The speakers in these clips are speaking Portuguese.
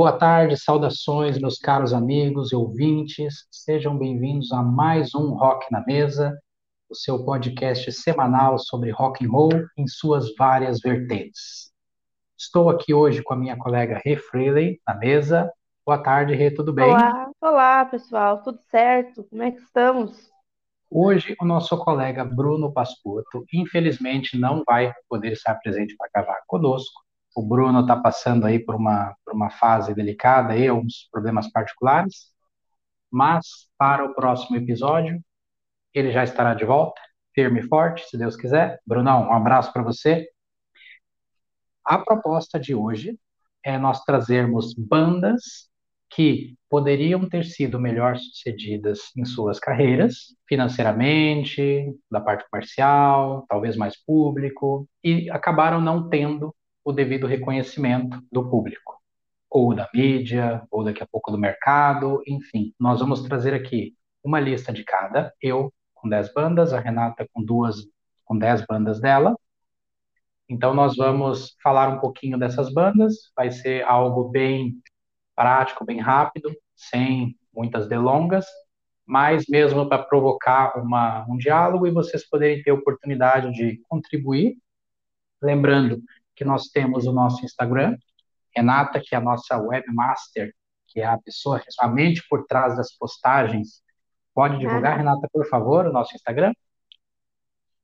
Boa tarde, saudações, meus caros amigos e ouvintes. Sejam bem-vindos a mais um Rock na Mesa, o seu podcast semanal sobre rock and roll em suas várias vertentes. Estou aqui hoje com a minha colega Rê Freely na mesa. Boa tarde, Rê, tudo bem? Olá, olá, pessoal, tudo certo? Como é que estamos? Hoje, o nosso colega Bruno Pascotto, infelizmente, não vai poder estar presente para gravar conosco. O Bruno está passando aí por uma, por uma fase delicada, aí, alguns problemas particulares, mas para o próximo episódio, ele já estará de volta, firme e forte, se Deus quiser. Brunão, um abraço para você. A proposta de hoje é nós trazermos bandas que poderiam ter sido melhor sucedidas em suas carreiras, financeiramente, da parte comercial, talvez mais público, e acabaram não tendo o devido reconhecimento do público, ou da mídia, ou daqui a pouco do mercado, enfim. Nós vamos trazer aqui uma lista de cada, eu com 10 bandas, a Renata com duas, com 10 bandas dela. Então nós vamos falar um pouquinho dessas bandas, vai ser algo bem prático, bem rápido, sem muitas delongas, mas mesmo para provocar uma, um diálogo e vocês poderem ter oportunidade de contribuir. Lembrando que nós temos o nosso Instagram, Renata, que é a nossa webmaster, que é a pessoa, a mente por trás das postagens. Pode divulgar, Renata, por favor, o nosso Instagram?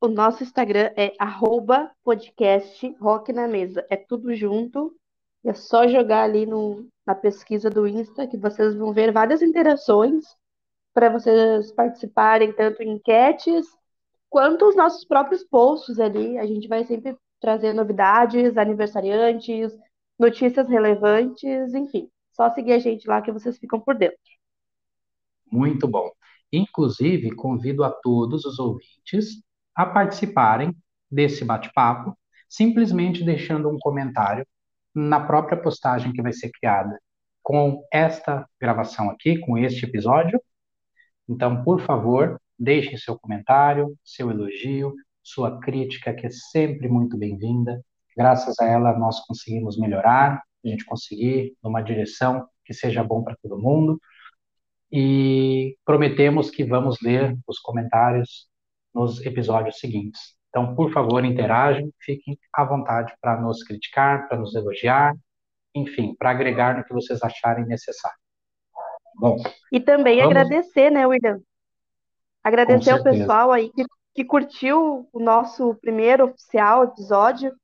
O nosso Instagram é arroba podcast rock na mesa. É tudo junto. É só jogar ali no, na pesquisa do Insta que vocês vão ver várias interações para vocês participarem, tanto em enquetes quanto os nossos próprios posts ali. A gente vai sempre trazer novidades, aniversariantes, notícias relevantes, enfim. Só seguir a gente lá que vocês ficam por dentro. Muito bom. Inclusive, convido a todos os ouvintes a participarem desse bate-papo, simplesmente deixando um comentário na própria postagem que vai ser criada com esta gravação aqui, com este episódio. Então, por favor, deixem seu comentário, seu elogio, sua crítica, que é sempre muito bem-vinda. Graças a ela, nós conseguimos melhorar, a gente conseguir numa direção que seja bom para todo mundo. E prometemos que vamos ler os comentários nos episódios seguintes. Então, por favor, interajam, fiquem à vontade para nos criticar, para nos elogiar, enfim, para agregar no que vocês acharem necessário. Bom. E também vamos... agradecer, né, William? Agradecer ao pessoal aí que, que curtiu o nosso primeiro oficial episódio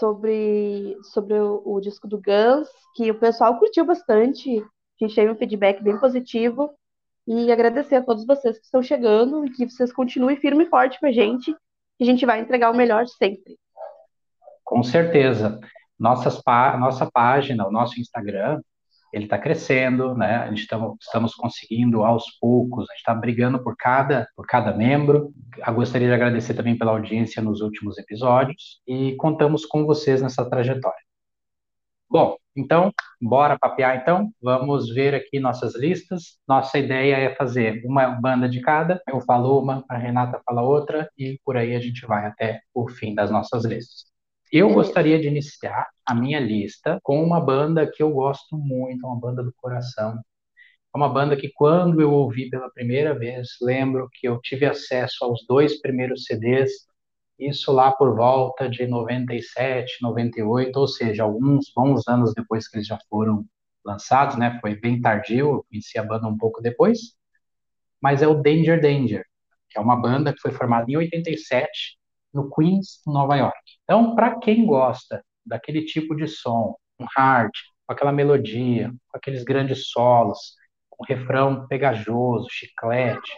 sobre, sobre o, o disco do Guns, que o pessoal curtiu bastante. A gente teve um feedback bem positivo. E agradecer a todos vocês que estão chegando e que vocês continuem firme e forte com a gente que a gente vai entregar o melhor sempre. Com certeza. Nossas, nossa página, o nosso Instagram, ele está crescendo, né? A gente estamos, estamos conseguindo aos poucos, a gente está brigando por cada, por cada membro. Eu gostaria de agradecer também pela audiência nos últimos episódios e contamos com vocês nessa trajetória. Bom, então, bora papear então? Vamos ver aqui nossas listas. Nossa ideia é fazer uma banda de cada. Eu falo uma, a Renata fala outra e por aí a gente vai até o fim das nossas listas. Eu gostaria de iniciar a minha lista com uma banda que eu gosto muito, uma banda do coração. É uma banda que quando eu ouvi pela primeira vez, lembro que eu tive acesso aos dois primeiros CDs isso lá por volta de 97, 98, ou seja, alguns bons anos depois que eles já foram lançados, né? Foi bem tardio, eu conheci a banda um pouco depois. Mas é o Danger Danger, que é uma banda que foi formada em 87 no Queens, Nova York. Então, para quem gosta daquele tipo de som, um hard, com aquela melodia, com aqueles grandes solos, com refrão pegajoso, chiclete,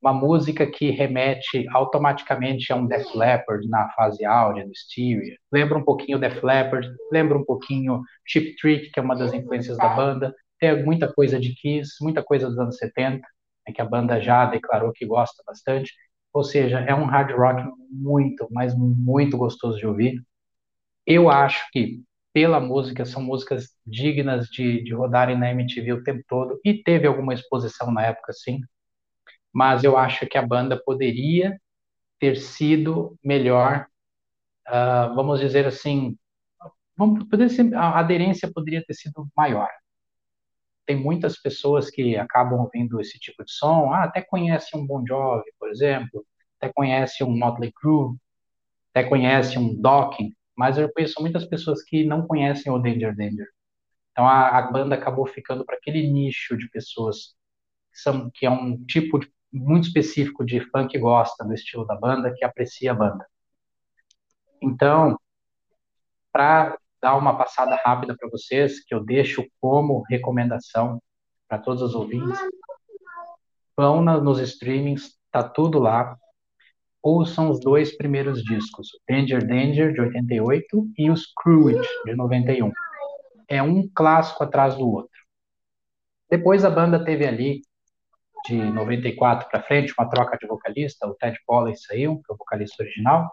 uma música que remete automaticamente a um Def Leppard na fase áurea do Styria. Lembra um pouquinho Def Leppard, lembra um pouquinho Chip Trick, que é uma das influências da banda. Tem muita coisa de Kiss, muita coisa dos anos 70, né, que a banda já declarou que gosta bastante. Ou seja, é um hard rock muito, mas muito gostoso de ouvir. Eu acho que pela música, são músicas dignas de, de rodarem na MTV o tempo todo, e teve alguma exposição na época, sim, mas eu acho que a banda poderia ter sido melhor, uh, vamos dizer assim, vamos poder ser, a aderência poderia ter sido maior. Tem muitas pessoas que acabam ouvindo esse tipo de som, ah, até conhece um Bon Jovi, por exemplo, até conhece um Motley Crue, até conhece um Dokken, mas eu conheço muitas pessoas que não conhecem o Danger Danger. Então a, a banda acabou ficando para aquele nicho de pessoas que, são, que é um tipo de, muito específico de fã que gosta do estilo da banda, que aprecia a banda. Então, para dar uma passada rápida para vocês, que eu deixo como recomendação para todos os ouvintes, vão nos streamings, tá tudo lá. Ouçam os dois primeiros discos, Danger Danger, de 88, e os Screwed, de 91. É um clássico atrás do outro. Depois a banda teve ali, de 94 para frente, uma troca de vocalista, o Ted Polley saiu, que é o vocalista original,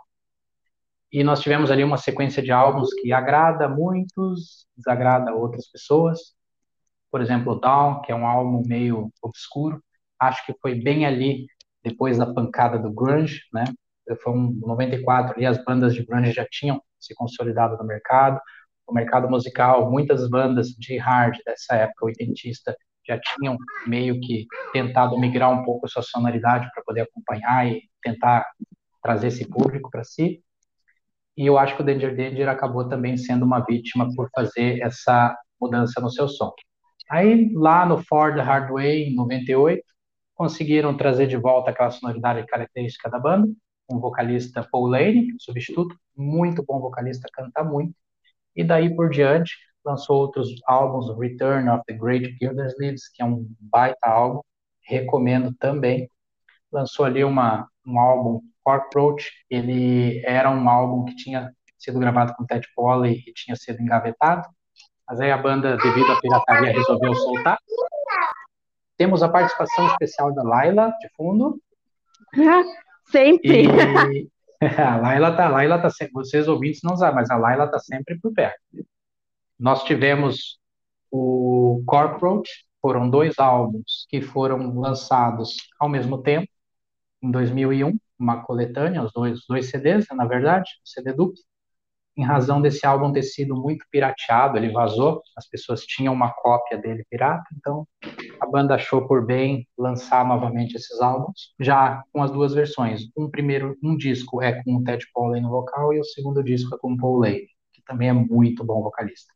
e nós tivemos ali uma sequência de álbuns que agrada muitos, desagrada outras pessoas. Por exemplo, Down, que é um álbum meio obscuro. Acho que foi bem ali depois da pancada do grunge, né? Foi um 94 ali as bandas de grunge já tinham se consolidado no mercado. O mercado musical, muitas bandas de hard dessa época oitentista já tinham meio que tentado migrar um pouco a sua sonoridade para poder acompanhar e tentar trazer esse público para si. E eu acho que o Danger Danger acabou também sendo uma vítima por fazer essa mudança no seu som. Aí, lá no Ford Hardway, em 98, conseguiram trazer de volta aquela sonoridade característica da banda, um vocalista Paul Lane, substituto, muito bom vocalista, canta muito, e daí por diante lançou outros álbuns, Return of the Great Gildersleeves, que é um baita álbum, recomendo também. Lançou ali uma, um álbum Approach, ele era um álbum que tinha sido gravado com Ted Polley e tinha sido engavetado, mas aí a banda, devido à pirataria, resolveu soltar. Temos a participação especial da Laila, de fundo. sempre! E... a Laila tá, a Laila tá sempre, vocês ouvintes não sabem, mas a Laila tá sempre por perto. Nós tivemos o Corporate, foram dois álbuns que foram lançados ao mesmo tempo, em 2001, uma coletânea, os dois, dois CDs, né, na verdade, um CD duplo. Em razão desse álbum ter sido muito pirateado, ele vazou, as pessoas tinham uma cópia dele pirata, então a banda achou por bem lançar novamente esses álbuns, já com as duas versões. Um primeiro, um disco é com o Ted Polley no vocal e o segundo disco é com o Paul Lane, que também é muito bom vocalista.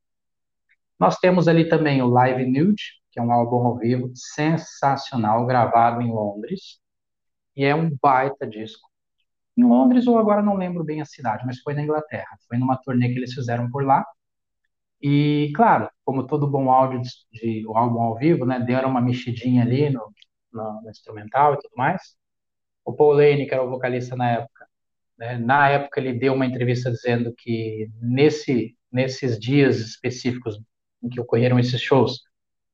Nós temos ali também o Live Nude, que é um álbum ao vivo sensacional, gravado em Londres, e é um baita disco. Em Londres, ou agora não lembro bem a cidade, mas foi na Inglaterra. Foi numa turnê que eles fizeram por lá. E, claro, como todo bom áudio de, de o álbum ao vivo, né, deram uma mexidinha ali no, no, no, instrumental e tudo mais. O Paul Lane, que era o vocalista na época, né, na época ele deu uma entrevista dizendo que nesse, nesses dias específicos em que ocorreram esses shows,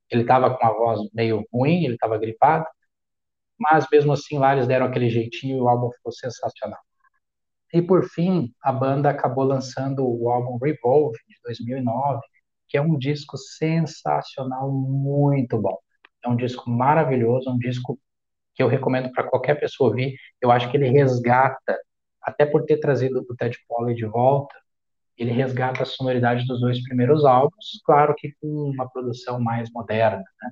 ele estava com a voz meio ruim, ele estava gripado, mas mesmo assim lá eles deram aquele jeitinho e o álbum ficou sensacional. E por fim, a banda acabou lançando o álbum Revolve de 2009, que é um disco sensacional, muito bom. É um disco maravilhoso, um disco que eu recomendo para qualquer pessoa ouvir. Eu acho que ele resgata, até por ter trazido o Ted Polley de volta, ele resgata a sonoridade dos dois primeiros álbuns, claro que com uma produção mais moderna, né?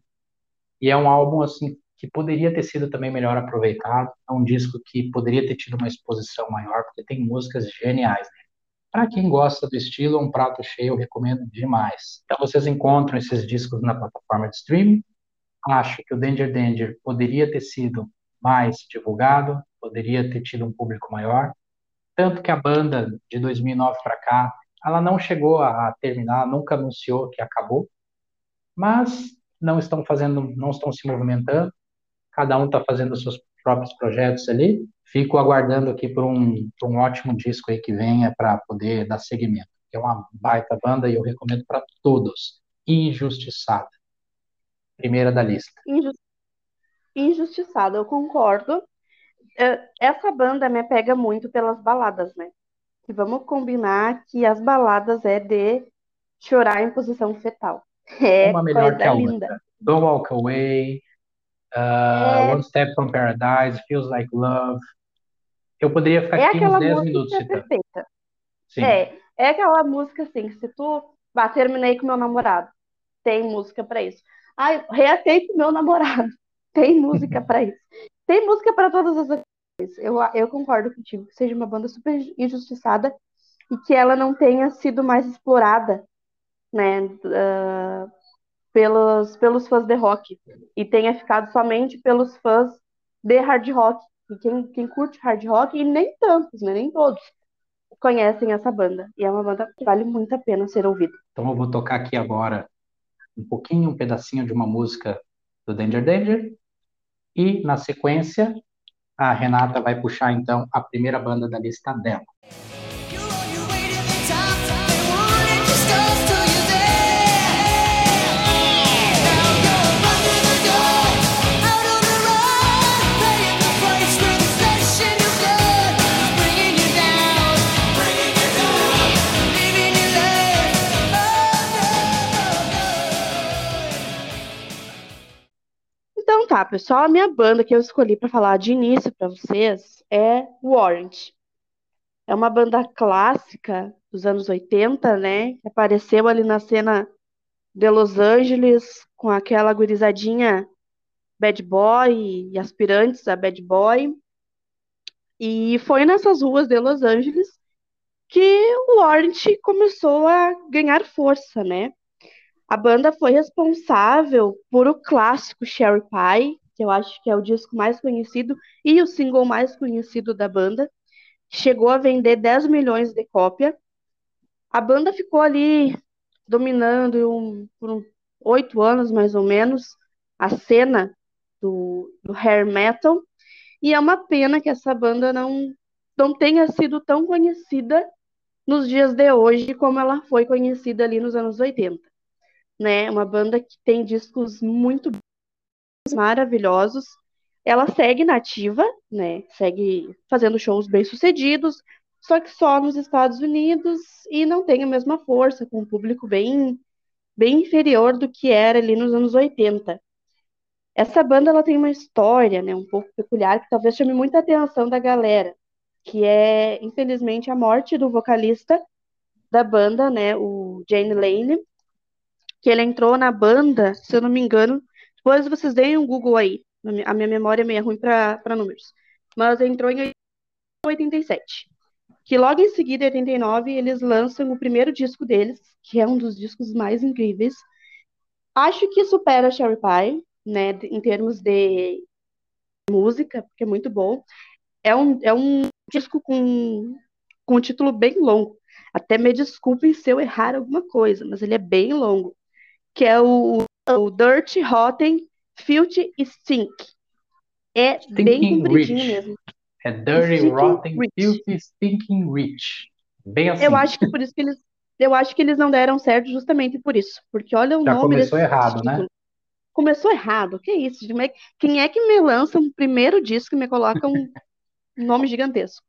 E é um álbum assim que poderia ter sido também melhor aproveitado. É um disco que poderia ter tido uma exposição maior, porque tem músicas geniais. Né? Para quem gosta do estilo, um prato cheio eu recomendo demais. Então vocês encontram esses discos na plataforma de streaming. Acho que o Danger Danger poderia ter sido mais divulgado, poderia ter tido um público maior. Tanto que a banda de 2009 para cá, ela não chegou a terminar, nunca anunciou que acabou, mas não estão fazendo, não estão se movimentando cada um está fazendo os seus próprios projetos ali. Fico aguardando aqui por um, por um ótimo disco aí que venha para poder dar seguimento. É uma baita banda e eu recomendo para todos. Injustiçada. Primeira da lista. Injustiçada, eu concordo. É, essa banda me pega muito pelas baladas, né? E vamos combinar que as baladas é de chorar em posição fetal. É uma melhor que a linda. outra. Don't Walk Away, Uh, One Step from Paradise, Feels Like Love. Eu poderia ficar é aqui uns 10 minutos é citando. Sim. É, É aquela música assim, se tu. Ah, terminei com meu namorado. Tem música para isso. Ai, reatei com meu namorado. Tem música para isso. Tem música para todas as coisas. Eu, eu concordo contigo que seja uma banda super injustiçada e que ela não tenha sido mais explorada, né, uh, pelos, pelos fãs de rock e tenha ficado somente pelos fãs de hard rock. E quem, quem curte hard rock, e nem tantos, né, nem todos, conhecem essa banda. E é uma banda que vale muito a pena ser ouvida. Então eu vou tocar aqui agora um pouquinho, um pedacinho de uma música do Danger Danger. E, na sequência, a Renata vai puxar, então, a primeira banda da lista dela. Tá, pessoal, a minha banda que eu escolhi para falar de início para vocês é Warrant. É uma banda clássica dos anos 80, né? Apareceu ali na cena de Los Angeles com aquela gurizadinha bad boy e aspirantes a bad boy. E foi nessas ruas de Los Angeles que o Warrant começou a ganhar força, né? A banda foi responsável por o clássico Cherry Pie, que eu acho que é o disco mais conhecido e o single mais conhecido da banda. Chegou a vender 10 milhões de cópia. A banda ficou ali dominando um, por oito anos, mais ou menos, a cena do, do hair metal. E é uma pena que essa banda não, não tenha sido tão conhecida nos dias de hoje como ela foi conhecida ali nos anos 80 né? Uma banda que tem discos muito maravilhosos. Ela segue nativa, né? Segue fazendo shows bem-sucedidos, só que só nos Estados Unidos e não tem a mesma força, com um público bem, bem inferior do que era ali nos anos 80. Essa banda ela tem uma história, né, um pouco peculiar que talvez chame muita atenção da galera, que é, infelizmente, a morte do vocalista da banda, né, o Jane Lane, que ele entrou na banda, se eu não me engano. Depois vocês deem um Google aí. A minha memória é meio ruim para números. Mas entrou em 87. Que logo em seguida, em 89, eles lançam o primeiro disco deles, que é um dos discos mais incríveis. Acho que supera Cherry Pie, né, em termos de música, porque é muito bom. É um, é um disco com, com um título bem longo. Até me desculpem se eu errar alguma coisa, mas ele é bem longo que é o, o Dirt, Rotten, Filthy e Stink. É Stinking bem compridinho rich. mesmo. É Dirty, Rotten, rich. Filthy, Stinking Rich. Bem assim. Eu acho que por isso que eles, eu acho que eles não deram certo justamente por isso, porque olha o Já nome começou errado, né? Começou errado, que isso? Quem é que me lança um primeiro disco e me coloca um nome gigantesco?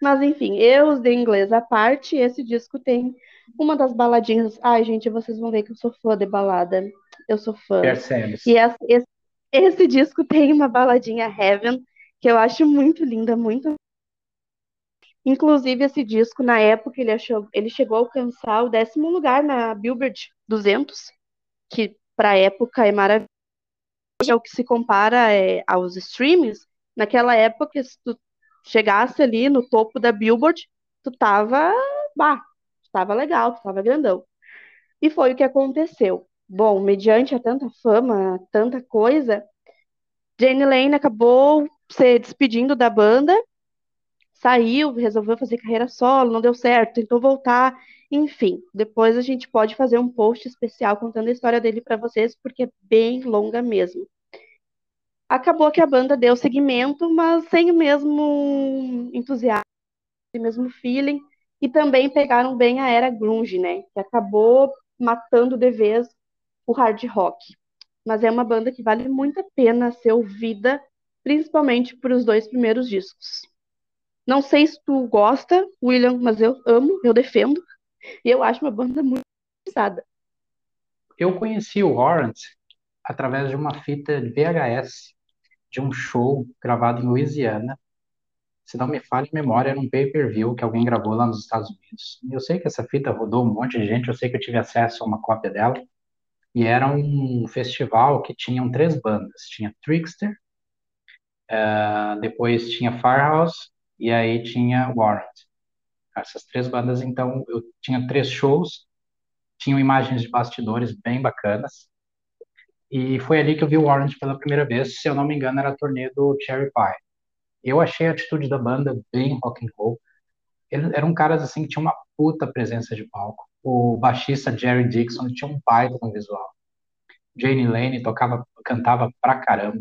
Mas enfim, eu de inglês à parte, esse disco tem uma das baladinhas. Ai, gente, vocês vão ver que eu sou fã de balada. Eu sou fã. Percebe. E esse, esse, esse disco tem uma baladinha Heaven, que eu acho muito linda, muito. Inclusive, esse disco, na época, ele, achou, ele chegou a alcançar o décimo lugar na Billboard 200, que para época é maravilhoso. É o que se compara é, aos streams. Naquela época, se tu chegasse ali no topo da Billboard, tu tava, bah, estava legal, estava grandão. E foi o que aconteceu. Bom, mediante a tanta fama, tanta coisa, Jane Lane acabou se despedindo da banda, saiu, resolveu fazer carreira solo, não deu certo, tentou voltar, enfim. Depois a gente pode fazer um post especial contando a história dele para vocês, porque é bem longa mesmo. Acabou que a banda deu seguimento, mas sem o mesmo entusiasmo, o mesmo feeling e também pegaram bem a era grunge, né? Que acabou matando de vez o hard rock. Mas é uma banda que vale muito a pena ser ouvida, principalmente por os dois primeiros discos. Não sei se tu gosta, William, mas eu amo, eu defendo. E eu acho uma banda muito pesada. Eu conheci o Warrant através de uma fita de VHS de um show gravado em Louisiana se não me falha a memória, era um pay-per-view que alguém gravou lá nos Estados Unidos. Eu sei que essa fita rodou um monte de gente, eu sei que eu tive acesso a uma cópia dela. E era um festival que tinham três bandas. Tinha Trickster, uh, depois tinha Firehouse e aí tinha Warrant. Essas três bandas, então, eu tinha três shows, tinham imagens de bastidores bem bacanas. E foi ali que eu vi o Warrant pela primeira vez, se eu não me engano, era a turnê do Cherry Pie. Eu achei a atitude da banda bem rock and roll. Eles eram caras assim que tinham uma puta presença de palco. O baixista Jerry Dixon tinha um baita no visual. Jane Lane tocava, cantava pra caramba.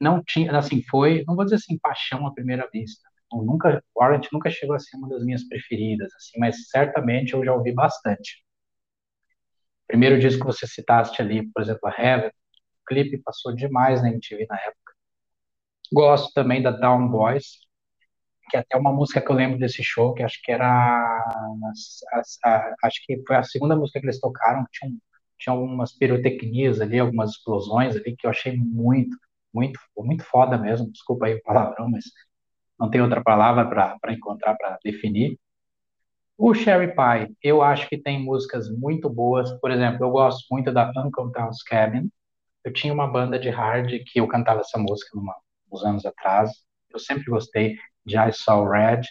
Não tinha, assim, foi, não vou dizer assim, paixão à primeira vista. Eu nunca, Warrant nunca chegou a ser uma das minhas preferidas, assim, mas certamente eu já ouvi bastante. Primeiro disco que você citaste ali, por exemplo, a Heaven, o clipe passou demais na MTV na época. Gosto também da Down Boys, que é até uma música que eu lembro desse show, que acho que era. A, a, acho que foi a segunda música que eles tocaram, tinha, tinha algumas pirotecnias ali, algumas explosões ali, que eu achei muito, muito, muito foda mesmo. Desculpa aí o palavrão, mas não tem outra palavra para encontrar, para definir. O Sherry Pie, eu acho que tem músicas muito boas. Por exemplo, eu gosto muito da Uncle Tom's Cabin. Eu tinha uma banda de hard que eu cantava essa música numa uns anos atrás. Eu sempre gostei de I Saw Red.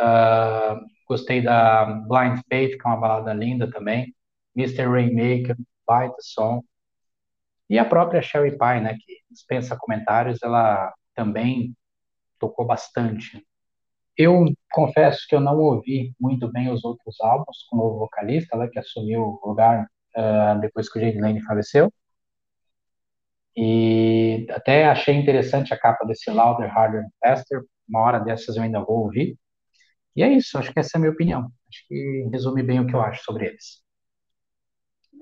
Uh, gostei da Blind Faith, que é uma balada linda também. Mr. Rainmaker, baita som. E a própria Sherry Pie, né, que dispensa comentários, ela também tocou bastante. Eu confesso que eu não ouvi muito bem os outros álbuns com o vocalista, né, que assumiu o lugar uh, depois que o Jay Lane faleceu. E até achei interessante a capa desse Louder, Harder Faster. Uma hora dessas eu ainda vou ouvir. E é isso, acho que essa é a minha opinião. Acho que resume bem o que eu acho sobre eles.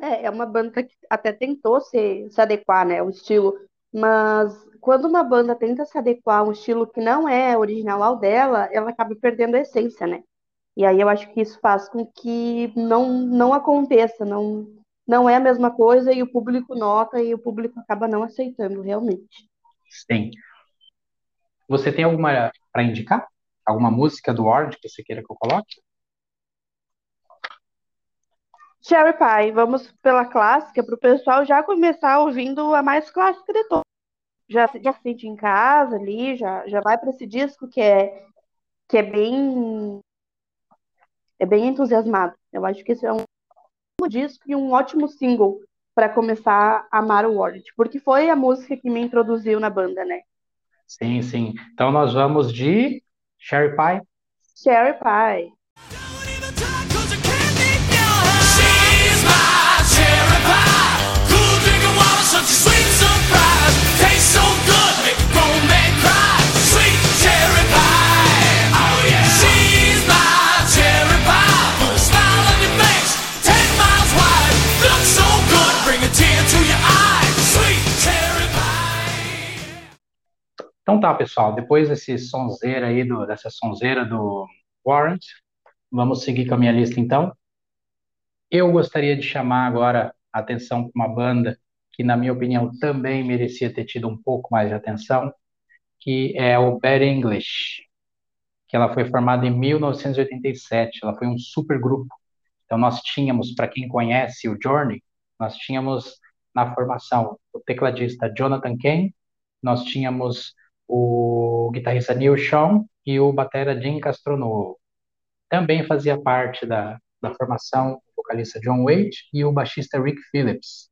É, é uma banda que até tentou se, se adequar, né, o estilo, mas quando uma banda tenta se adequar a um estilo que não é original ao dela, ela acaba perdendo a essência, né? E aí eu acho que isso faz com que não, não aconteça, não, não é a mesma coisa e o público nota e o público acaba não aceitando realmente. Sim. Você tem alguma para indicar? Alguma música do Orange que você queira que eu coloque? Cherry Pie, vamos pela clássica, para o pessoal já começar ouvindo a mais clássica de todas. Já, já sente em casa ali, já, já vai para esse disco que é, que é bem é bem entusiasmado. Eu acho que esse é um disco e um ótimo single para começar a amar o Warrant, porque foi a música que me introduziu na banda, né? Sim, sim. Então nós vamos de Sherry Pie. Sherry Pie. Então tá, pessoal, depois desse sonzeira aí, do, dessa sonzeira do Warrant, vamos seguir com a minha lista então. Eu gostaria de chamar agora a atenção para uma banda que, na minha opinião, também merecia ter tido um pouco mais de atenção, que é o Bad English, que ela foi formada em 1987, ela foi um super grupo. Então nós tínhamos, para quem conhece o Journey, nós tínhamos na formação o tecladista Jonathan Kane, nós tínhamos o guitarrista Neil Sean e o batera Jim Castronovo. Também fazia parte da, da formação o vocalista John Waite e o baixista Rick Phillips.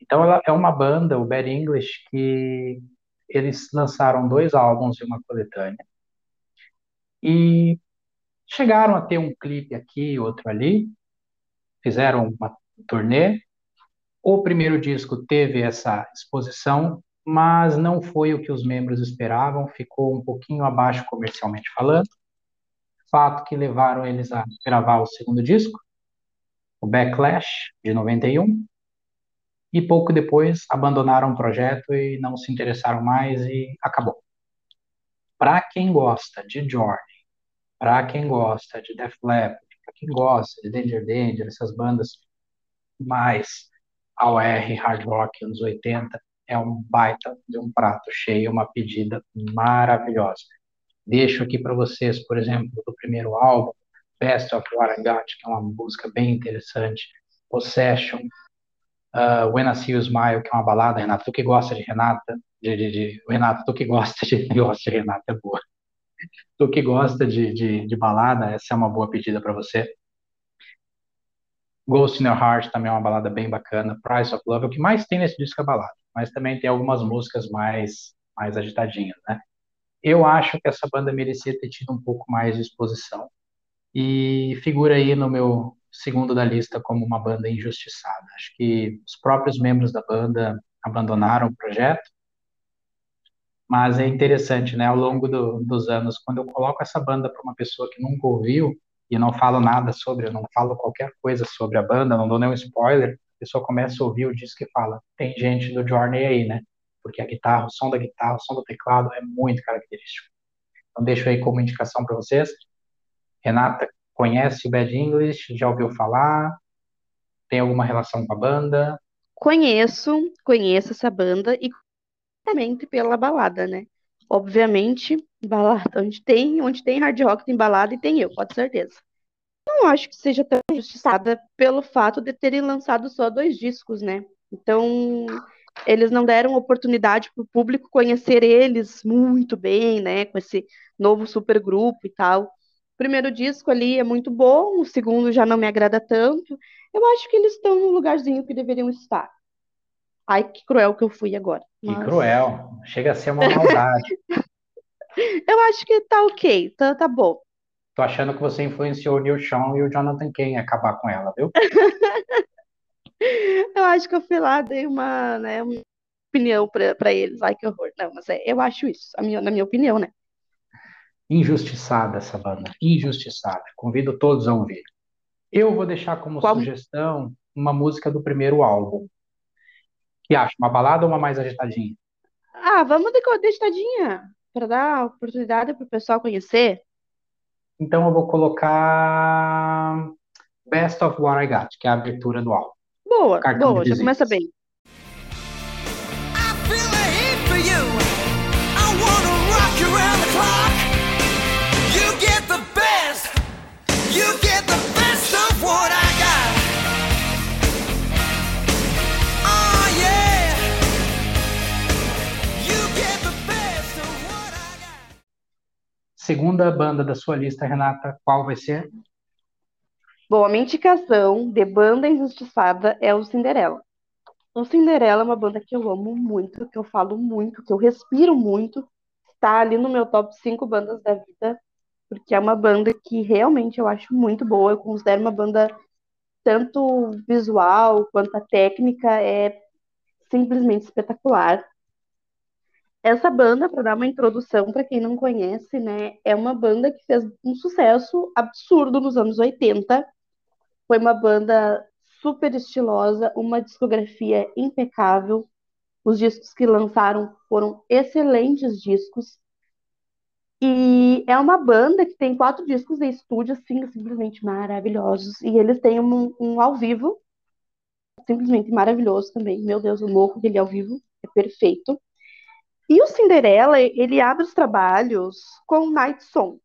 Então ela é uma banda, o Bad English, que eles lançaram dois álbuns e uma coletânea. E chegaram a ter um clipe aqui, outro ali, fizeram uma turnê. O primeiro disco teve essa exposição mas não foi o que os membros esperavam, ficou um pouquinho abaixo comercialmente falando. Fato que levaram eles a gravar o segundo disco, o Backlash, de 91, e pouco depois abandonaram o projeto e não se interessaram mais e acabou. Para quem gosta de Journey, para quem gosta de Def Leppard, para quem gosta de Danger Danger, essas bandas mais AOR, hard rock, anos 80, é um baita de um prato cheio, uma pedida maravilhosa. Deixo aqui para vocês, por exemplo, do primeiro álbum, Best of What I Got, que é uma música bem interessante, Possession, uh, When I See You Smile, que é uma balada, Renato, tu que gosta de Renata, de, de, de Renato, tu que gosta de, gosta de Renata, é boa. Tu que gosta de, de, de balada, essa é uma boa pedida para você. Ghost in Your Heart também é uma balada bem bacana. Price of Love, o que mais tem nesse disco é balada, mas também tem algumas músicas mais, mais agitadinhas, né? Eu acho que essa banda merecia ter tido um pouco mais de exposição e figura aí no meu segundo da lista como uma banda injustiçada. Acho que os próprios membros da banda abandonaram o projeto, mas é interessante, né? Ao longo do, dos anos, quando eu coloco essa banda para uma pessoa que nunca ouviu e não falo nada sobre, eu não falo qualquer coisa sobre a banda, não dou nenhum spoiler, pessoa começa a ouvir o disco e fala: tem gente do Journey aí, né? Porque a guitarra, o som da guitarra, o som do teclado é muito característico. Então, deixo aí como indicação para vocês. Renata, conhece o Bad English? Já ouviu falar? Tem alguma relação com a banda? Conheço, conheço essa banda e também pela balada, né? Obviamente, balada onde tem, onde tem hard rock tem balada e tem eu, pode certeza. Não acho que seja tão injustiçada pelo fato de terem lançado só dois discos, né? Então, eles não deram oportunidade para o público conhecer eles muito bem, né? Com esse novo supergrupo e tal. O primeiro disco ali é muito bom, o segundo já não me agrada tanto. Eu acho que eles estão no lugarzinho que deveriam estar. Ai, que cruel que eu fui agora. Mas... Que cruel. Chega a ser uma maldade. eu acho que tá ok, tá, tá bom. Tô achando que você influenciou o Neil Sean e o Jonathan Kane a acabar com ela, viu? Eu acho que eu fui lá, dei uma, né, uma opinião para eles. Ai, que horror. Não, mas é, eu acho isso, minha, na minha opinião, né? Injustiçada essa banda, injustiçada. Convido todos a ouvir. Eu vou deixar como Qual? sugestão uma música do primeiro álbum. Que acha? Uma balada ou uma mais agitadinha? Ah, vamos de agitadinha, para dar oportunidade para o pessoal conhecer. Então eu vou colocar Best of What I Got, que é a abertura do álbum. Boa, boa, já começa bem. Segunda banda da sua lista, Renata, qual vai ser? Bom, a minha indicação de banda injustiçada é o Cinderela. O Cinderela é uma banda que eu amo muito, que eu falo muito, que eu respiro muito. Está ali no meu top 5 bandas da vida, porque é uma banda que realmente eu acho muito boa. Eu considero uma banda tanto visual quanto a técnica é simplesmente espetacular. Essa banda, para dar uma introdução para quem não conhece, né, é uma banda que fez um sucesso absurdo nos anos 80 foi uma banda super estilosa, uma discografia impecável. Os discos que lançaram foram excelentes discos. E é uma banda que tem quatro discos de estúdio, assim, simplesmente maravilhosos. E eles têm um, um ao vivo, simplesmente maravilhoso também. Meu Deus, o morro dele ao vivo é perfeito. E o Cinderela, ele abre os trabalhos com Night Song,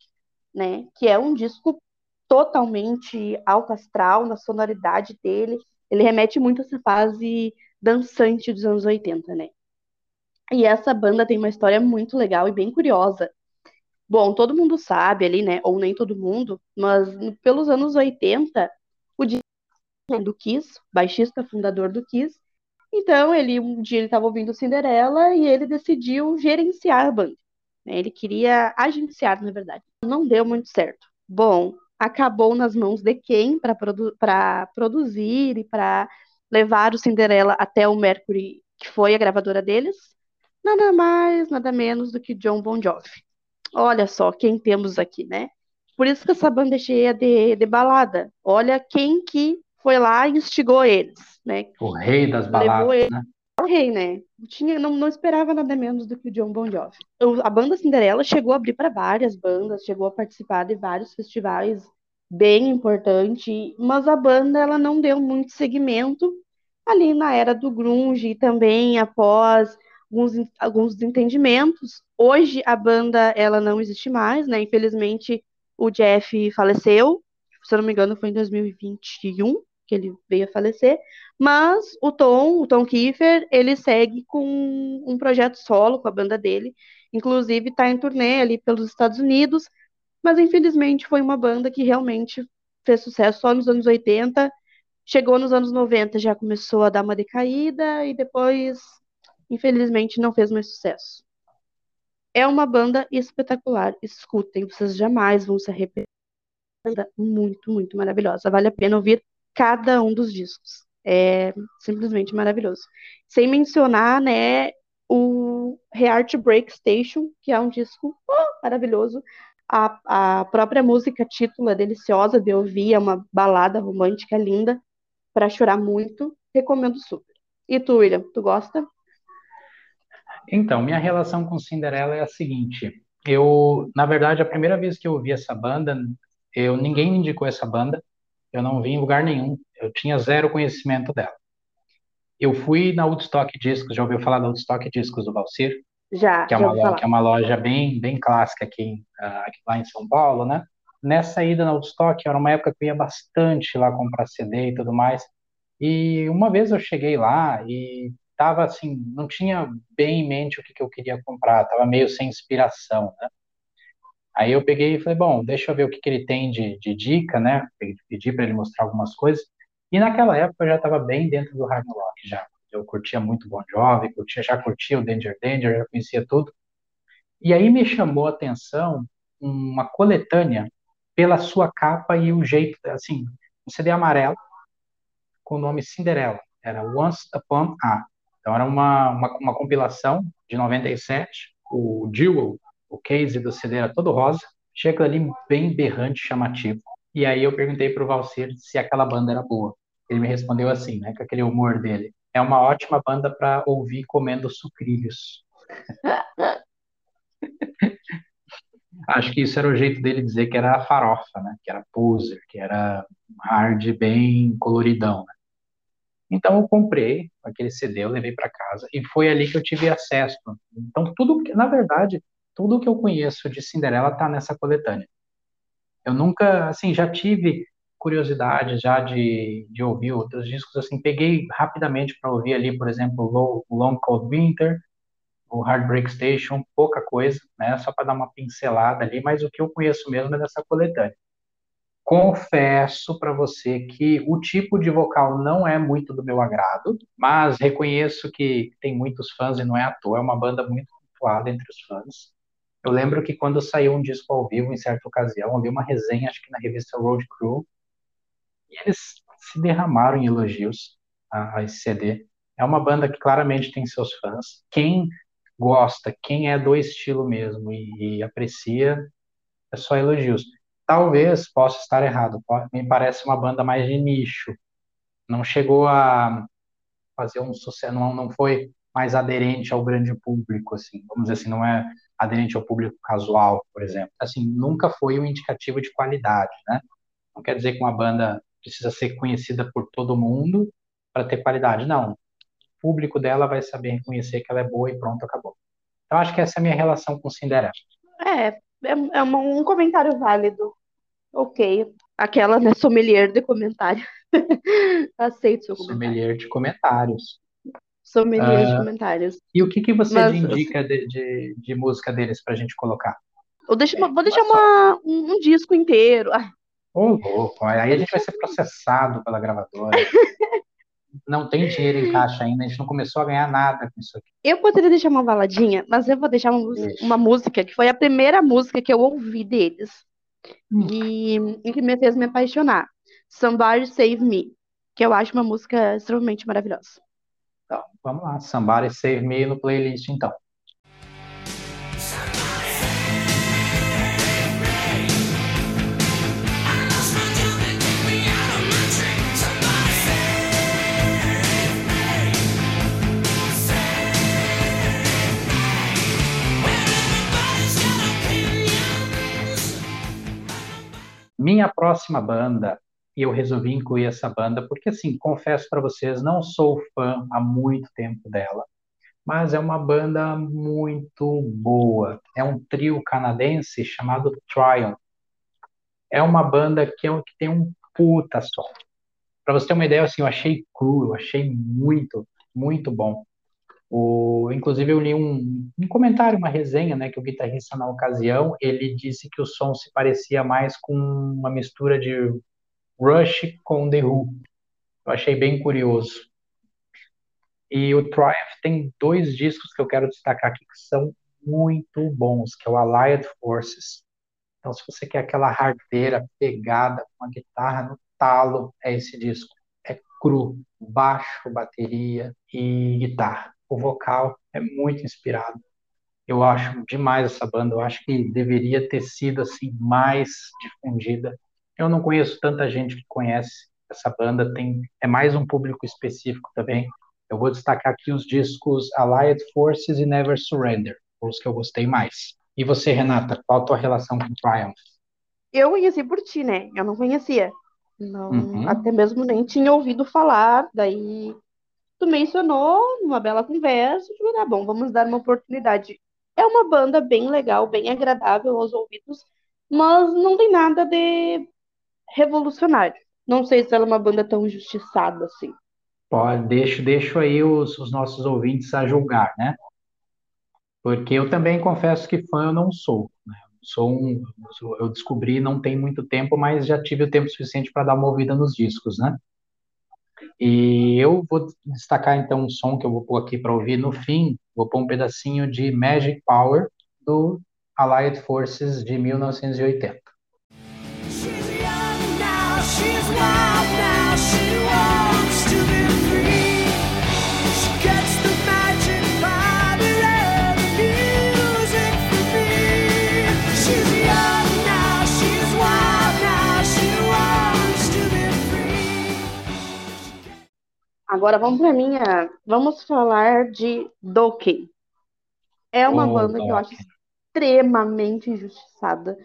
né? Que é um disco totalmente alto astral na sonoridade dele. Ele remete muito a essa fase dançante dos anos 80, né? E essa banda tem uma história muito legal e bem curiosa. Bom, todo mundo sabe ali, né? Ou nem todo mundo, mas pelos anos 80, o do Kiss, baixista fundador do Kiss, então ele um dia ele estava ouvindo Cinderela e ele decidiu gerenciar a banda. Né? Ele queria agenciar, na verdade. Não deu muito certo. Bom, acabou nas mãos de quem para produ produzir e para levar o Cinderela até o Mercury, que foi a gravadora deles? Nada mais, nada menos do que John Bon Jovi. Olha só quem temos aqui, né? Por isso que essa banda é cheia de, de balada. Olha quem que foi lá e instigou eles, né? O rei das baladas, né? O rei, né? Tinha, não, não esperava nada menos do que o John Bon Jovi. A banda Cinderela chegou a abrir para várias bandas, chegou a participar de vários festivais bem importantes, mas a banda ela não deu muito seguimento ali na era do grunge e também após alguns, alguns desentendimentos. Hoje a banda ela não existe mais, né? Infelizmente o Jeff faleceu, se eu não me engano foi em 2021 que ele veio a falecer, mas o Tom, o Tom Kiefer, ele segue com um projeto solo com a banda dele, inclusive está em turnê ali pelos Estados Unidos, mas infelizmente foi uma banda que realmente fez sucesso só nos anos 80, chegou nos anos 90, já começou a dar uma decaída e depois, infelizmente, não fez mais sucesso. É uma banda espetacular, escutem, vocês jamais vão se arrepender. Banda muito, muito maravilhosa. Vale a pena ouvir cada um dos discos. É simplesmente maravilhoso. Sem mencionar, né, o Heart Break Station, que é um disco oh, maravilhoso. A, a própria música título é deliciosa de ouvir, é uma balada romântica linda para chorar muito. Recomendo super. E tu, William, tu gosta? Então, minha relação com Cinderela é a seguinte. Eu, na verdade, a primeira vez que eu ouvi essa banda, eu ninguém me indicou essa banda. Eu não vi em lugar nenhum. Eu tinha zero conhecimento dela. Eu fui na Woodstock Discos, já ouviu falar da Woodstock Discos do Valcir? Já, que é já uma, loja, que é uma loja bem, bem clássica aqui, ah, aqui lá em São Paulo, né? Nessa ida na Woodstock, era uma época que eu ia bastante lá comprar CD e tudo mais. E uma vez eu cheguei lá e tava assim, não tinha bem em mente o que, que eu queria comprar, tava meio sem inspiração, né? Aí eu peguei e falei, bom, deixa eu ver o que, que ele tem de, de dica, né? Pedi para ele mostrar algumas coisas. E naquela época eu já estava bem dentro do rock já. Eu curtia muito Bon Jovi, curtia, já curtia o Danger Danger, já conhecia tudo. E aí me chamou a atenção uma coletânea pela sua capa e o jeito, assim, um CD amarelo com o nome Cinderela. Era Once Upon a. Então era uma, uma, uma compilação de 97, o Jewel, o case do CD era todo rosa, chega ali bem berrante, chamativo. E aí eu perguntei para o Valcir se aquela banda era boa. Ele me respondeu assim, né, com aquele humor dele. É uma ótima banda para ouvir comendo sucrilhos. Acho que isso era o jeito dele dizer que era farofa, né? Que era poser, que era hard bem coloridão. Né? Então eu comprei aquele CD, eu levei para casa e foi ali que eu tive acesso. Então tudo, na verdade, tudo que eu conheço de Cinderela está nessa coletânea. Eu nunca, assim, já tive curiosidade já de, de ouvir outros discos, assim, peguei rapidamente para ouvir ali, por exemplo, Long Cold Winter, o Heartbreak Station, pouca coisa, né, só para dar uma pincelada ali, mas o que eu conheço mesmo é dessa coletânea. Confesso para você que o tipo de vocal não é muito do meu agrado, mas reconheço que tem muitos fãs e não é à toa, é uma banda muito popular entre os fãs. Eu lembro que quando saiu um disco ao vivo, em certa ocasião, eu vi uma resenha, acho que na revista Road Crew, e eles se derramaram em elogios a, a esse CD. É uma banda que claramente tem seus fãs. Quem gosta, quem é do estilo mesmo e, e aprecia, é só elogios. Talvez possa estar errado, me parece uma banda mais de nicho. Não chegou a fazer um sucesso, não, não foi mais aderente ao grande público, assim, vamos dizer assim, não é aderente ao público casual, por exemplo. Assim, nunca foi um indicativo de qualidade, né? Não quer dizer que uma banda precisa ser conhecida por todo mundo para ter qualidade, não. O público dela vai saber reconhecer que ela é boa e pronto, acabou. Então, acho que essa é a minha relação com Cinderela. É, é, é um comentário válido. Ok. Aquela, né, sommelier de comentário. Aceito seu comentário. Sommelier de comentários. Sommelier uh, de comentários. E o que, que você Mas, indica de, de, de, música deles pra gente colocar? Eu deixo, é, vou deixar uma, um, um, disco inteiro. Ô, oh, louco, aí a gente vai ser processado pela gravadora. não tem dinheiro em caixa ainda, a gente não começou a ganhar nada com isso aqui. Eu poderia deixar uma baladinha, mas eu vou deixar uma, uma música que foi a primeira música que eu ouvi deles hum. e, e, que me fez me apaixonar. Somebody Save Me, que eu acho uma música extremamente maravilhosa. Então, vamos lá. Somebody Save Me no playlist, então. Minha próxima banda e eu resolvi incluir essa banda porque, assim, confesso para vocês, não sou fã há muito tempo dela, mas é uma banda muito boa. É um trio canadense chamado Triumph. É uma banda que, é, que tem um puta som. Para você ter uma ideia, assim, eu achei cru, eu achei muito, muito bom. O, inclusive eu li um, um comentário, uma resenha, né, que o guitarrista na ocasião ele disse que o som se parecia mais com uma mistura de Rush com The Who. Eu achei bem curioso. E o Triumph tem dois discos que eu quero destacar aqui que são muito bons, que é o Allied Forces. Então, se você quer aquela hardeira pegada com a guitarra no talo, é esse disco. É cru, baixo, bateria e guitarra. O vocal é muito inspirado. Eu acho demais essa banda. Eu acho que deveria ter sido assim mais difundida eu não conheço tanta gente que conhece essa banda, tem é mais um público específico também. Eu vou destacar aqui os discos Allied Forces e Never Surrender, os que eu gostei mais. E você, Renata, qual a tua relação com Triumph? Eu conheci por ti, né? Eu não conhecia. Não, uhum. Até mesmo nem tinha ouvido falar. Daí tu mencionou numa bela conversa. Eu falei, ah, bom, vamos dar uma oportunidade. É uma banda bem legal, bem agradável aos ouvidos, mas não tem nada de revolucionário. Não sei se ela é uma banda tão injustiçada assim. Pode, deixo, deixo aí os, os nossos ouvintes a julgar, né? Porque eu também confesso que fã eu não sou. Né? Sou um, eu descobri não tem muito tempo, mas já tive o tempo suficiente para dar uma ouvida nos discos, né? E eu vou destacar então um som que eu vou pôr aqui para ouvir no fim. Vou pôr um pedacinho de Magic Power do Allied Forces de 1980. Agora vamos para minha. Vamos falar de Dokken. É uma oh, banda que eu acho extremamente injustiçada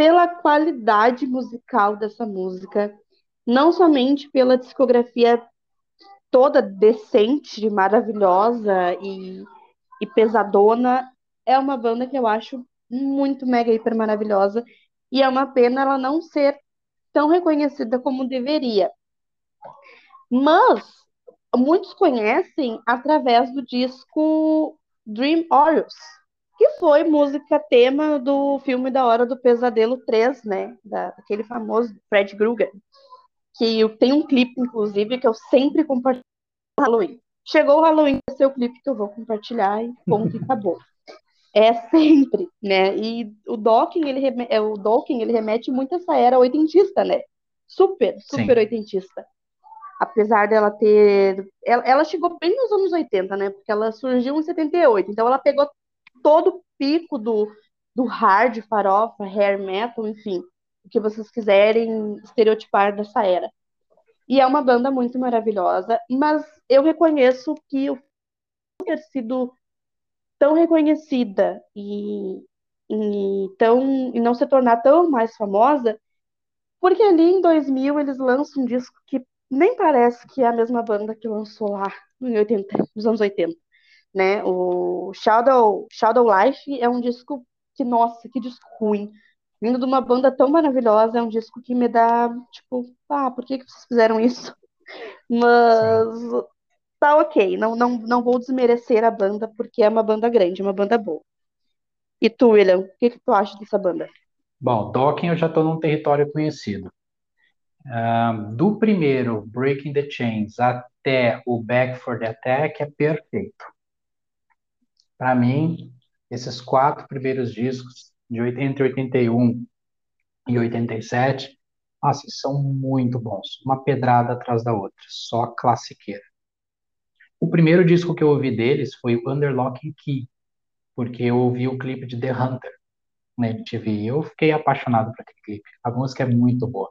pela qualidade musical dessa música, não somente pela discografia toda decente, maravilhosa e, e pesadona, é uma banda que eu acho muito mega hiper maravilhosa e é uma pena ela não ser tão reconhecida como deveria. Mas muitos conhecem através do disco Dream Orioles, que foi música tema do filme da Hora do Pesadelo 3, né? Da, aquele famoso Fred Krueger. Que tem um clipe, inclusive, que eu sempre compartilho no Halloween. Chegou o Halloween, esse é o clipe que eu vou compartilhar e ponto e acabou. É sempre, né? E o Docking, ele, remete, é, o Docking, ele remete muito a essa era oitentista, né? Super, super Sim. oitentista. Apesar dela ter. Ela, ela chegou bem nos anos 80, né? Porque ela surgiu em 78. Então ela pegou todo o pico do, do hard, farofa, hair metal, enfim, o que vocês quiserem estereotipar dessa era. E é uma banda muito maravilhosa, mas eu reconheço que o ter sido tão reconhecida e, e, tão, e não se tornar tão mais famosa, porque ali em 2000 eles lançam um disco que nem parece que é a mesma banda que lançou lá em 80, nos anos 80 né? O Shadow, Shadow Life é um disco que, nossa, que disco ruim. Vindo de uma banda tão maravilhosa, é um disco que me dá, tipo, ah, por que, que vocês fizeram isso? Mas Sim. tá ok, não, não, não vou desmerecer a banda, porque é uma banda grande, uma banda boa. E tu, William, o que, que tu acha dessa banda? Bom, Dokken eu já estou num território conhecido. Uh, do primeiro, Breaking the Chains, até o Back for the Attack, é perfeito. Para mim, esses quatro primeiros discos, de entre 81 e 87, nossa, são muito bons. Uma pedrada atrás da outra, só classiqueira. O primeiro disco que eu ouvi deles foi o Underlock and Key, porque eu ouvi o clipe de The Hunter na MTV eu fiquei apaixonado por aquele clipe. A música é muito boa.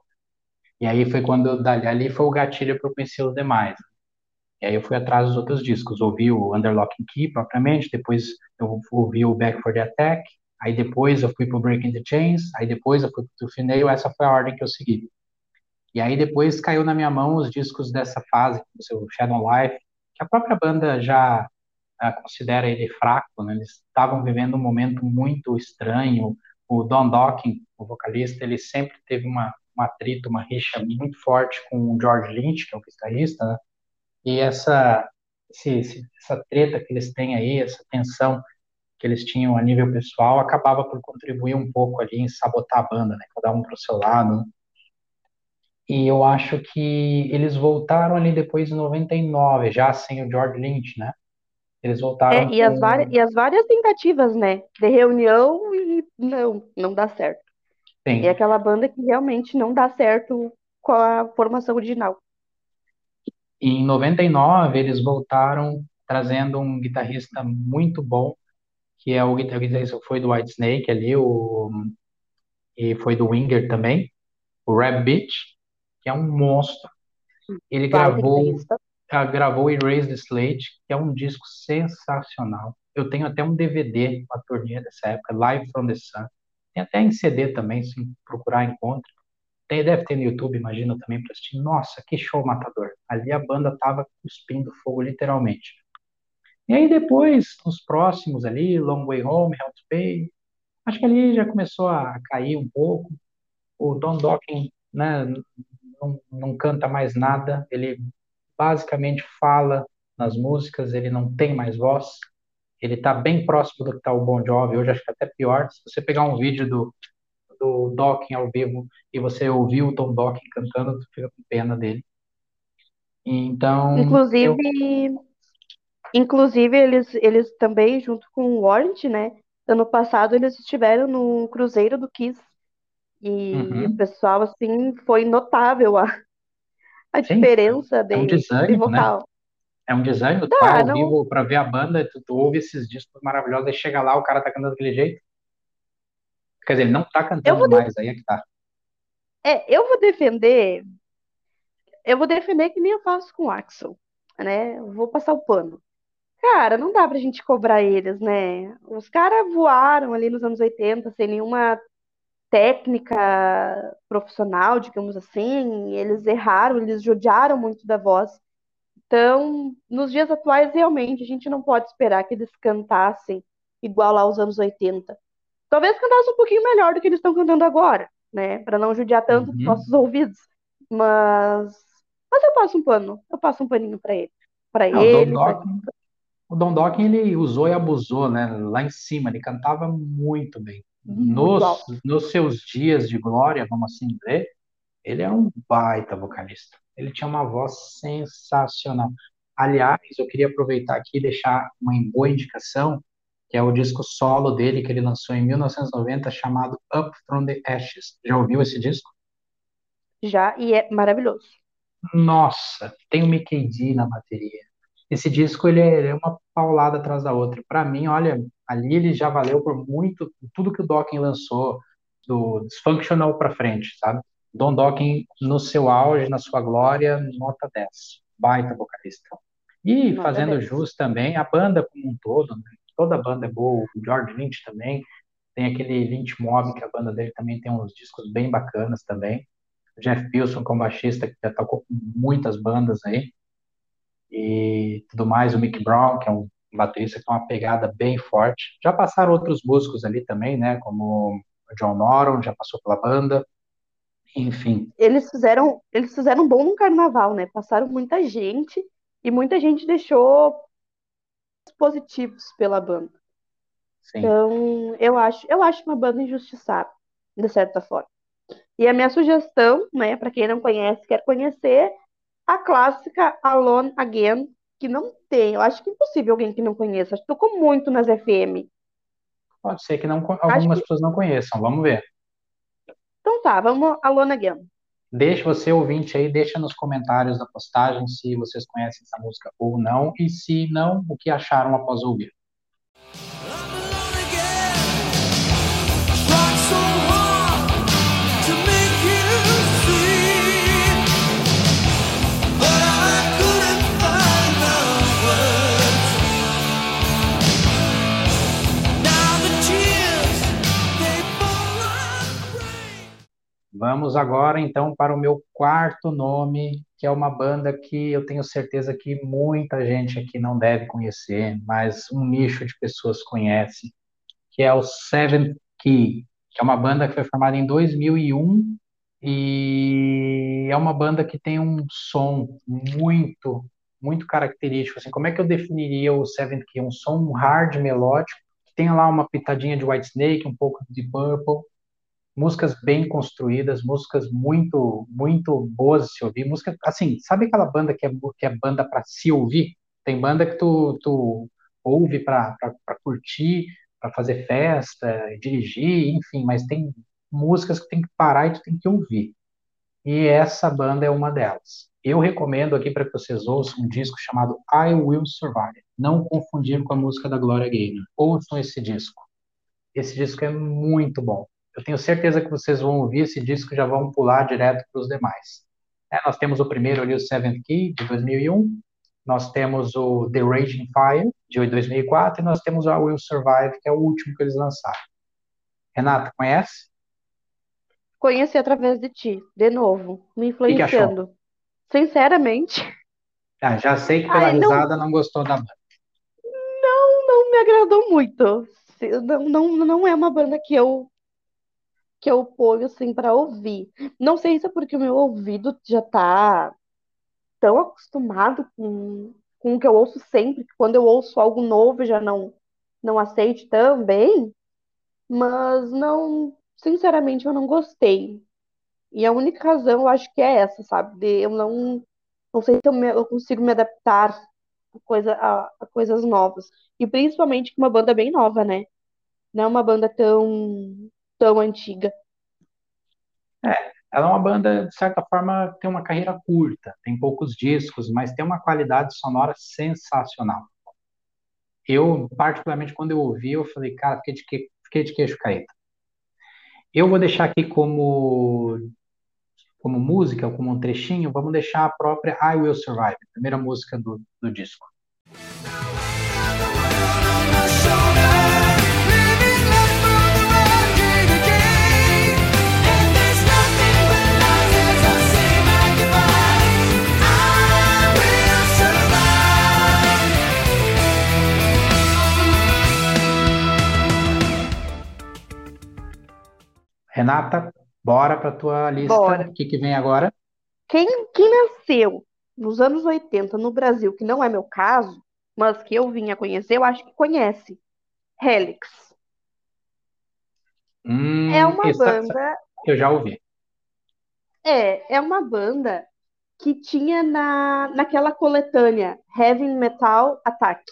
E aí foi quando, dali foi o gatilho para eu conhecer os demais. E aí eu fui atrás dos outros discos, ouvi o Underlock Key propriamente, depois eu ouvi o Back for the Attack, aí depois eu fui pro Breaking the Chains, aí depois eu fui pro Finale, essa foi a ordem que eu segui. E aí depois caiu na minha mão os discos dessa fase, o Shadow Life, que a própria banda já uh, considera ele fraco, né? Eles estavam vivendo um momento muito estranho. O Don Docking, o vocalista, ele sempre teve uma, um atrito, uma rixa muito forte com o George Lynch, que é o guitarrista, né? E essa, esse, essa treta que eles têm aí, essa tensão que eles tinham a nível pessoal, acabava por contribuir um pouco ali em sabotar a banda, né? Cada um para o seu lado. E eu acho que eles voltaram ali depois de 99, já sem o George Lynch, né? Eles voltaram É, e as, várias, e as várias tentativas, né? De reunião e não, não dá certo. Sim. É aquela banda que realmente não dá certo com a formação original. E em 99 eles voltaram trazendo um guitarrista muito bom, que é o guitarrista foi do White Snake ali, o, e foi do Winger também, o Rab Beach, que é um monstro. Ele gravou, uh, gravou Erase the Slate, que é um disco sensacional. Eu tenho até um DVD, uma turnê dessa época, Live from the Sun. Tem até em CD também, se procurar encontra. Tem, deve ter no YouTube, imagino também, para assistir. Nossa, que show matador. Ali a banda tava cuspindo fogo, literalmente. E aí depois, os próximos ali, Long Way Home, Hell to Pay, acho que ali já começou a cair um pouco. O Don Docking, né, não, não canta mais nada, ele basicamente fala nas músicas, ele não tem mais voz, ele está bem próximo do que está o Bon Jovi, hoje acho que até pior, se você pegar um vídeo do, do Docking ao vivo e você ouvir o Tom Docking cantando, tu fica com pena dele. Então, Inclusive, eu... inclusive eles, eles também, junto com o Warrant, né, ano passado eles estiveram no Cruzeiro do Kiss, e uhum. o pessoal, assim, foi notável a, a Sim, diferença de, é um desânimo, de né? vocal. Né? É um desânimo, tu tá ao não... vivo pra ver a banda, tu, tu ouve esses discos maravilhosos, aí chega lá, o cara tá cantando daquele jeito. Quer dizer, ele não tá cantando mais, de... aí é que tá. É, eu vou defender. Eu vou defender que nem eu faço com o Axel, né? Eu vou passar o pano. Cara, não dá pra gente cobrar eles, né? Os caras voaram ali nos anos 80 sem nenhuma técnica profissional, digamos assim, eles erraram, eles judiaram muito da voz. Então, nos dias atuais, realmente, a gente não pode esperar que eles cantassem igual lá aos anos 80. Talvez cantassem um pouquinho melhor do que eles estão cantando agora, né? Para não judiar tanto uhum. os nossos ouvidos. Mas, mas eu passo um pano, eu passo um paninho para ele. Para ele. O Don Docking, ele usou e abusou, né? Lá em cima, ele cantava muito bem nos, nos seus dias de glória, vamos assim dizer, ele era um baita vocalista. Ele tinha uma voz sensacional. Aliás, eu queria aproveitar aqui e deixar uma boa indicação, que é o disco solo dele que ele lançou em 1990, chamado Up From The Ashes. Já ouviu esse disco? Já, e é maravilhoso. Nossa, tem o Mickey D na bateria. Esse disco ele é, ele é uma paulada atrás da outra. Para mim, olha, ali ele já valeu por muito tudo que o Docking lançou do Dysfunctional para frente, sabe? Don Docking no seu auge, na sua glória, nota 10. Baita vocalista. E fazendo 10. jus também, a banda como um todo, né? Toda banda é boa, o George Lynch também, tem aquele Lynch Mob, que a banda dele também tem uns discos bem bacanas também. O Jeff Pilson, como baixista, que já tocou com muitas bandas aí. E tudo mais, o Mick Brown, que é um baterista com uma pegada bem forte. Já passaram outros músicos ali também, né? Como o John Noron, já passou pela banda. Enfim. Eles fizeram, eles fizeram bom no carnaval, né? Passaram muita gente e muita gente deixou positivos pela banda. Sim. Então, eu acho, eu acho uma banda injustiçada, de certa forma. E a minha sugestão, né, para quem não conhece, quer conhecer, a clássica Alone Again, que não tem. Eu acho que é impossível alguém que não conheça. Acho que tocou muito nas FM. Pode ser que não, algumas que... pessoas não conheçam. Vamos ver. Então tá, vamos Alone Again. Deixe você, ouvinte, aí, deixa nos comentários da postagem se vocês conhecem essa música ou não, e se não, o que acharam após ouvir. Vamos agora então para o meu quarto nome, que é uma banda que eu tenho certeza que muita gente aqui não deve conhecer, mas um nicho de pessoas conhece, que é o Seven Key, que é uma banda que foi formada em 2001 e é uma banda que tem um som muito, muito característico. Assim, como é que eu definiria o Seven Key? Um som hard melódico, que tem lá uma pitadinha de Whitesnake, um pouco de Purple músicas bem construídas, músicas muito, muito boas de se ouvir. Música, assim, sabe aquela banda que é, que é banda para se ouvir? Tem banda que tu, tu ouve para curtir, para fazer festa, dirigir, enfim, mas tem músicas que tem que parar e tu tem que ouvir. E essa banda é uma delas. Eu recomendo aqui para que vocês ouçam um disco chamado I Will Survive. Não confundir com a música da Gloria Gaynor. Ouçam esse disco. Esse disco é muito bom. Eu tenho certeza que vocês vão ouvir esse disco e já vão pular direto para os demais. É, nós temos o primeiro ali, o Seventh Key, de 2001. Nós temos o The Raging Fire, de 2004. E nós temos o I Will Survive, que é o último que eles lançaram. Renata, conhece? Conheci através de ti, de novo, me influenciando. Sinceramente. Ah, já sei que pela Ai, não... risada não gostou da banda. Não, não me agradou muito. Não, não, não é uma banda que eu que eu ponho assim para ouvir. Não sei se é porque o meu ouvido já tá tão acostumado com, com o que eu ouço sempre, que quando eu ouço algo novo já não não aceite tão bem, mas não, sinceramente eu não gostei. E a única razão eu acho que é essa, sabe? De eu não não sei se eu, me, eu consigo me adaptar a, coisa, a, a coisas novas. E principalmente que uma banda bem nova, né? Não é uma banda tão tão antiga. É, ela é uma banda, de certa forma, tem uma carreira curta, tem poucos discos, mas tem uma qualidade sonora sensacional. Eu, particularmente, quando eu ouvi, eu falei, cara, fiquei de, que, fiquei de queixo caído. Eu vou deixar aqui como, como música, como um trechinho, vamos deixar a própria I Will Survive, a primeira música do, do disco. Renata, bora para a tua lista. Bora. O que, que vem agora? Quem, quem nasceu nos anos 80 no Brasil, que não é meu caso, mas que eu vim a conhecer, eu acho que conhece. Helix. Hum, é uma banda. Eu já ouvi. É, é uma banda que tinha na, naquela coletânea Heavy Metal Attack.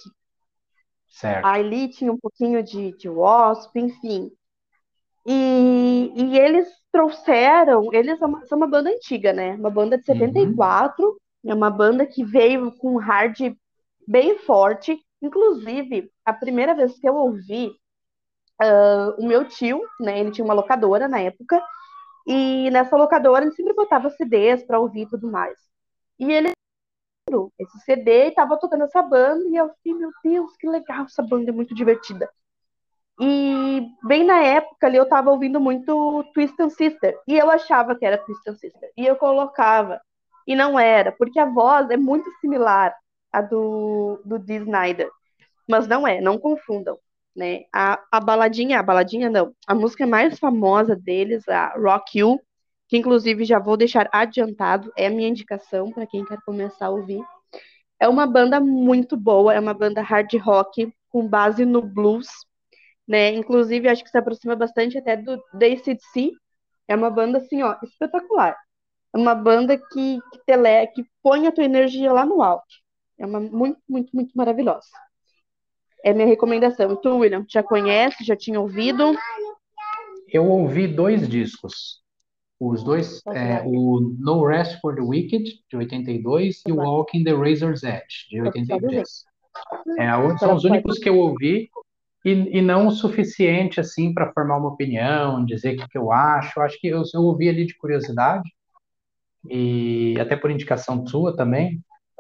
Certo. Ali tinha um pouquinho de, de Wasp, enfim. E, e eles trouxeram, eles são uma, são uma banda antiga, né? Uma banda de 74, uhum. é uma banda que veio com um hard bem forte. Inclusive, a primeira vez que eu ouvi, uh, o meu tio, né? Ele tinha uma locadora na época, e nessa locadora ele sempre botava CDs para ouvir e tudo mais. E ele esse CD e tava tocando essa banda, e eu fiquei, meu Deus, que legal, essa banda é muito divertida. E bem na época ali eu tava ouvindo muito Twisted Sister. E eu achava que era Twisted Sister. E eu colocava. E não era, porque a voz é muito similar à do, do Dee Snyder. Mas não é, não confundam. Né? A, a baladinha, a baladinha não. A música mais famosa deles, a Rock You, que inclusive já vou deixar adiantado, é a minha indicação para quem quer começar a ouvir. É uma banda muito boa, é uma banda hard rock com base no blues né? Inclusive, acho que se aproxima bastante até do ACDC. É uma banda, assim, ó, espetacular. É uma banda que, que, tele, que põe a tua energia lá no alto. É uma muito, muito, muito maravilhosa. É minha recomendação. Tu, William, já conhece, já tinha ouvido? Eu ouvi dois discos. Os dois, é, o No Rest for the Wicked, de 82, e o Walking the Razor's Edge, de 83. É, são os únicos que eu ouvi e, e não o suficiente assim para formar uma opinião, dizer o que, que eu acho. Eu acho que eu, eu ouvi ali de curiosidade e até por indicação sua também,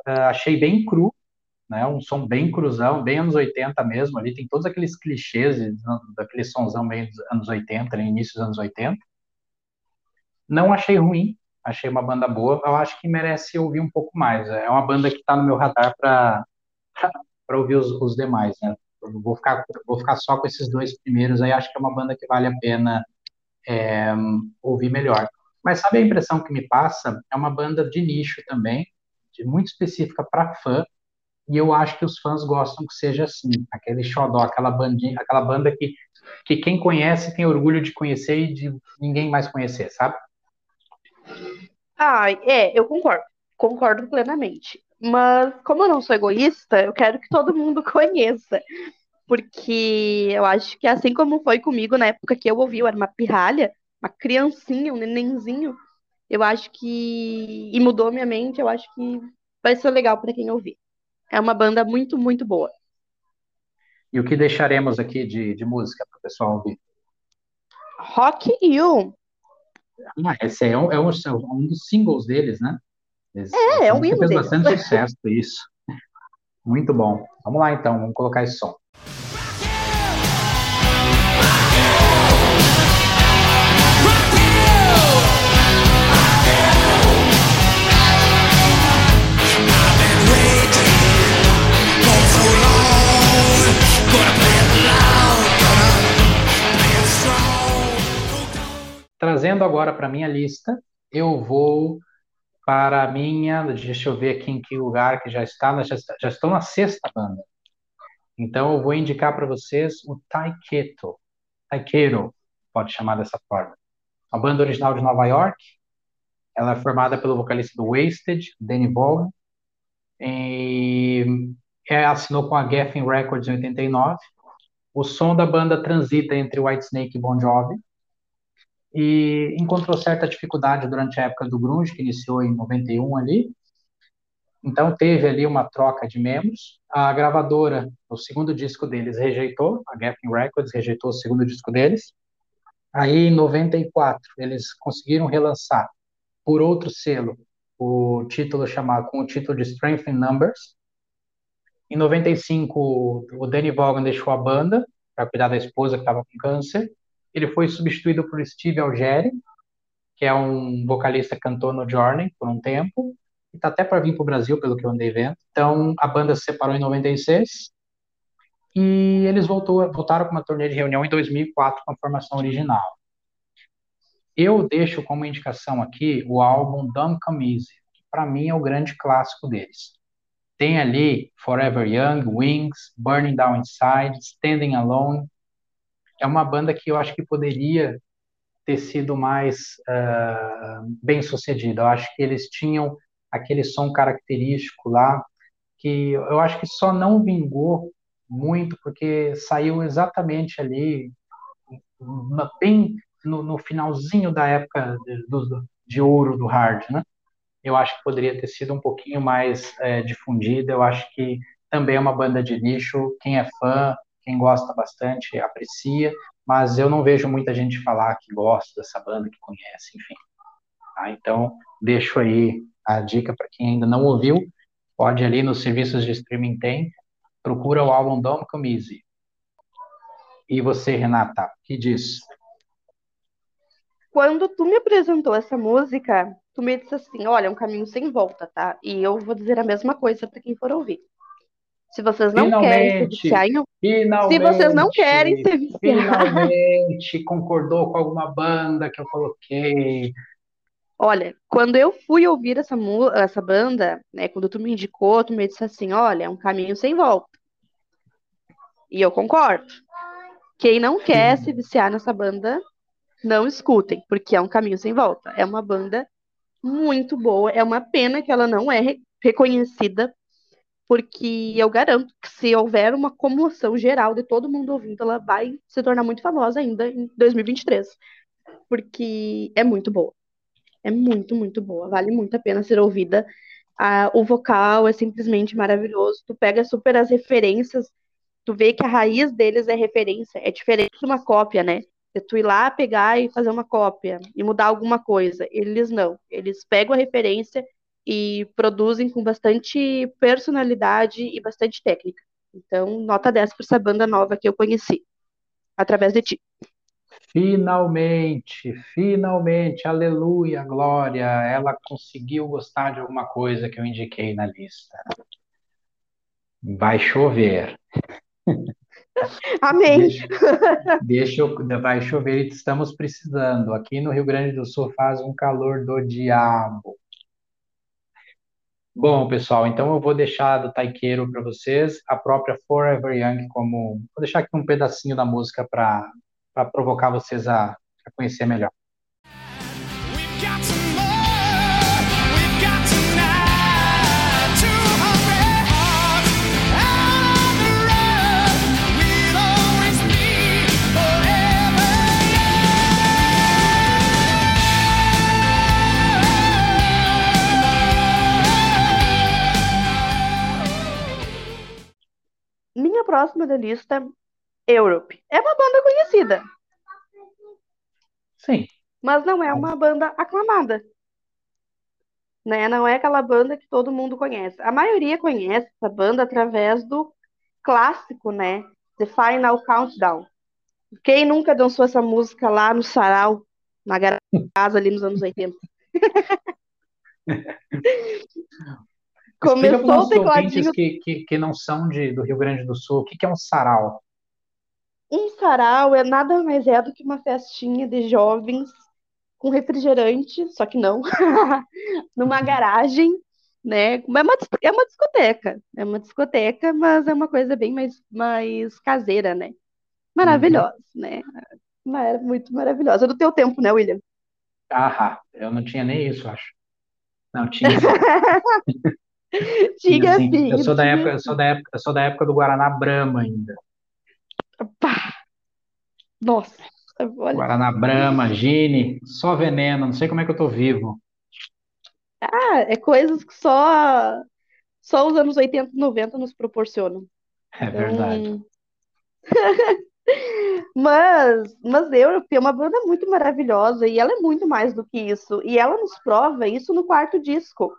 uh, achei bem cru, né? Um som bem cruzão, bem anos 80 mesmo. Ali tem todos aqueles clichês daquele sonzão meio dos anos 80, ali, início dos anos 80. Não achei ruim, achei uma banda boa. Eu acho que merece ouvir um pouco mais. É uma banda que está no meu radar para ouvir os, os demais, né? Eu vou ficar, vou ficar só com esses dois primeiros aí. Acho que é uma banda que vale a pena é, ouvir melhor. Mas sabe a impressão que me passa? É uma banda de nicho também, de muito específica para fã. E eu acho que os fãs gostam que seja assim, aquele xodó, aquela bandinha, aquela banda que, que quem conhece tem orgulho de conhecer e de ninguém mais conhecer, sabe? Ah, é, eu concordo. Concordo plenamente. Mas, como eu não sou egoísta, eu quero que todo mundo conheça. Porque eu acho que assim como foi comigo na época que eu ouvi, eu era uma pirralha, uma criancinha, um nenenzinho, eu acho que. E mudou minha mente, eu acho que vai ser legal para quem ouvir. É uma banda muito, muito boa. E o que deixaremos aqui de, de música para o pessoal ouvir? Rock You. Ah, esse é um, é um, é um dos singles deles, né? Esse, é, é um hino fez bastante sucesso, isso. Muito bom. Vamos lá, então. Vamos colocar esse som. Trazendo agora para minha lista, eu vou para a minha, deixa eu ver aqui em que lugar que já está, já, já estou na sexta banda. Então eu vou indicar para vocês o Taiketo, Taikeiro, pode chamar dessa forma. A banda original de Nova York, ela é formada pelo vocalista do Wasted, Danny Vaughan, e é, assinou com a Geffen Records em 89. O som da banda transita entre Whitesnake e Bon Jovi, e encontrou certa dificuldade durante a época do grunge, que iniciou em 91 ali. Então teve ali uma troca de membros. A gravadora, o segundo disco deles rejeitou, a Geffen Records rejeitou o segundo disco deles. Aí em 94 eles conseguiram relançar por outro selo o título chamado com o título de Strength in Numbers. Em 95 o Danny Vaughan deixou a banda para cuidar da esposa que estava com câncer ele foi substituído por Steve Algeri, que é um vocalista cantor no Journey por um tempo, e tá até para vir para o Brasil, pelo que eu andei vendo. Então, a banda se separou em 96, e eles voltou, voltaram com uma turnê de reunião em 2004 com a formação original. Eu deixo como indicação aqui o álbum Dumb Come Easy, que para mim é o grande clássico deles. Tem ali Forever Young, Wings, Burning Down Inside, Standing Alone, é uma banda que eu acho que poderia ter sido mais uh, bem sucedida. Eu acho que eles tinham aquele som característico lá, que eu acho que só não vingou muito porque saiu exatamente ali, bem no, no finalzinho da época de, do, de ouro do hard, né? Eu acho que poderia ter sido um pouquinho mais é, difundida. Eu acho que também é uma banda de nicho. Quem é fã quem gosta bastante aprecia, mas eu não vejo muita gente falar que gosta dessa banda, que conhece, enfim. Tá? Então, deixo aí a dica para quem ainda não ouviu, pode ali nos serviços de streaming tem, procura o álbum Dom Camise. E você, Renata, que diz? Quando tu me apresentou essa música, tu me disse assim, olha, é um caminho sem volta, tá? E eu vou dizer a mesma coisa para quem for ouvir. Se vocês não finalmente, querem se viciar em Se vocês não querem se viciar. Finalmente concordou com alguma banda que eu coloquei. Olha, quando eu fui ouvir essa, essa banda, né, quando tu me indicou, tu me disse assim, olha, é um caminho sem volta. E eu concordo. Quem não quer se viciar nessa banda, não escutem, porque é um caminho sem volta. É uma banda muito boa. É uma pena que ela não é reconhecida porque eu garanto que se houver uma comoção geral de todo mundo ouvindo, ela vai se tornar muito famosa ainda em 2023, porque é muito boa. É muito, muito boa. Vale muito a pena ser ouvida. Ah, o vocal é simplesmente maravilhoso. Tu pega super as referências, tu vê que a raiz deles é referência. É diferente de uma cópia, né? De tu ir lá pegar e fazer uma cópia e mudar alguma coisa. Eles não. Eles pegam a referência e produzem com bastante personalidade e bastante técnica. Então, nota 10 para essa banda nova que eu conheci, através de ti. Finalmente, finalmente, aleluia, glória, ela conseguiu gostar de alguma coisa que eu indiquei na lista. Vai chover. Amém. Deixa, deixa eu, vai chover e estamos precisando. Aqui no Rio Grande do Sul faz um calor do diabo. Bom, pessoal, então eu vou deixar do Taikeiro para vocês, a própria Forever Young como. Vou deixar aqui um pedacinho da música para provocar vocês a, a conhecer melhor. Próxima da lista, Europe. É uma banda conhecida. Sim. Mas não é uma banda aclamada. Né? Não é aquela banda que todo mundo conhece. A maioria conhece essa banda através do clássico, né? The Final Countdown. Quem nunca dançou essa música lá no sarau, na casa ali nos anos 80? Começou o tecladinho. Que, que, que não são de, do Rio Grande do Sul, o que, que é um sarau? Um sarau é nada mais é do que uma festinha de jovens com refrigerante, só que não, numa garagem, né? É uma, é uma discoteca, é uma discoteca, mas é uma coisa bem mais, mais caseira, né? Maravilhosa, uhum. né? Era muito maravilhosa. É do teu tempo, né, William? Ah, eu não tinha nem isso, acho. Não tinha. Diga assim, sim. Eu sou da época, eu sou da época, eu sou da época do Guaraná Brahma ainda. Pá. Nossa, olha. Guaraná Brahma, Gine, só veneno, não sei como é que eu tô vivo. Ah, é coisas que só só os anos 80 e 90 nos proporcionam. É verdade. Então... mas, mas Europe é uma banda muito maravilhosa e ela é muito mais do que isso. E ela nos prova isso no quarto disco.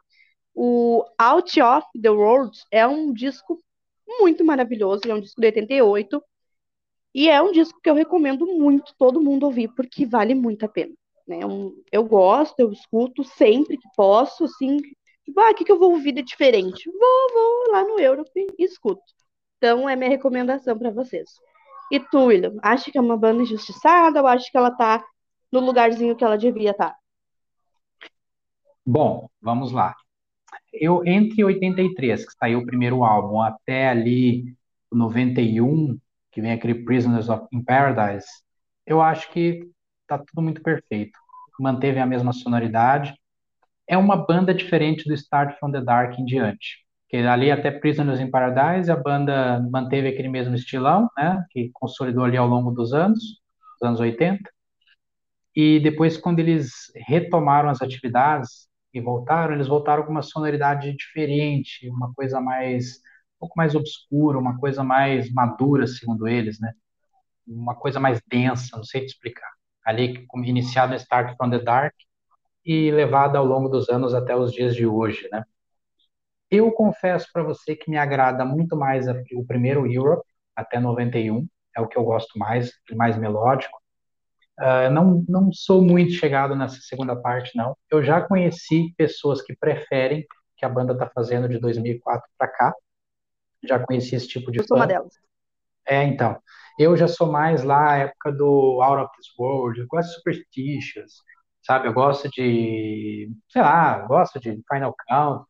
O Out of the World é um disco muito maravilhoso, é um disco de 88, e é um disco que eu recomendo muito todo mundo ouvir, porque vale muito a pena. Né? Eu gosto, eu escuto sempre que posso, assim, tipo, ah, o que, que eu vou ouvir de diferente? Vou, vou lá no Europe e escuto. Então, é minha recomendação para vocês. E tu, William, acha que é uma banda injustiçada ou acha que ela tá no lugarzinho que ela devia estar? Tá? Bom, vamos lá eu entre 83, que saiu o primeiro álbum, até ali 91, que vem aquele Prisoners of in Paradise, eu acho que tá tudo muito perfeito. Manteve a mesma sonoridade. É uma banda diferente do Start from the Dark em diante. Que ali até Prisoners in Paradise a banda manteve aquele mesmo estilão, né, que consolidou ali ao longo dos anos, dos anos 80. E depois quando eles retomaram as atividades, e voltaram, eles voltaram com uma sonoridade diferente, uma coisa mais um pouco mais obscura, uma coisa mais madura, segundo eles, né? Uma coisa mais densa, não sei te explicar. Ali iniciado em Start from the Dark e levada ao longo dos anos até os dias de hoje, né? Eu confesso para você que me agrada muito mais o primeiro Europe até 91, é o que eu gosto mais, mais melódico. Uh, não, não sou muito chegado nessa segunda parte, não. Eu já conheci pessoas que preferem que a banda está fazendo de 2004 para cá. Já conheci esse tipo de. Eu sou uma delas. É, então. Eu já sou mais lá, época do Out of This World, eu gosto de Superstitious, sabe? Eu gosto de. Sei lá, gosto de Final Countdown.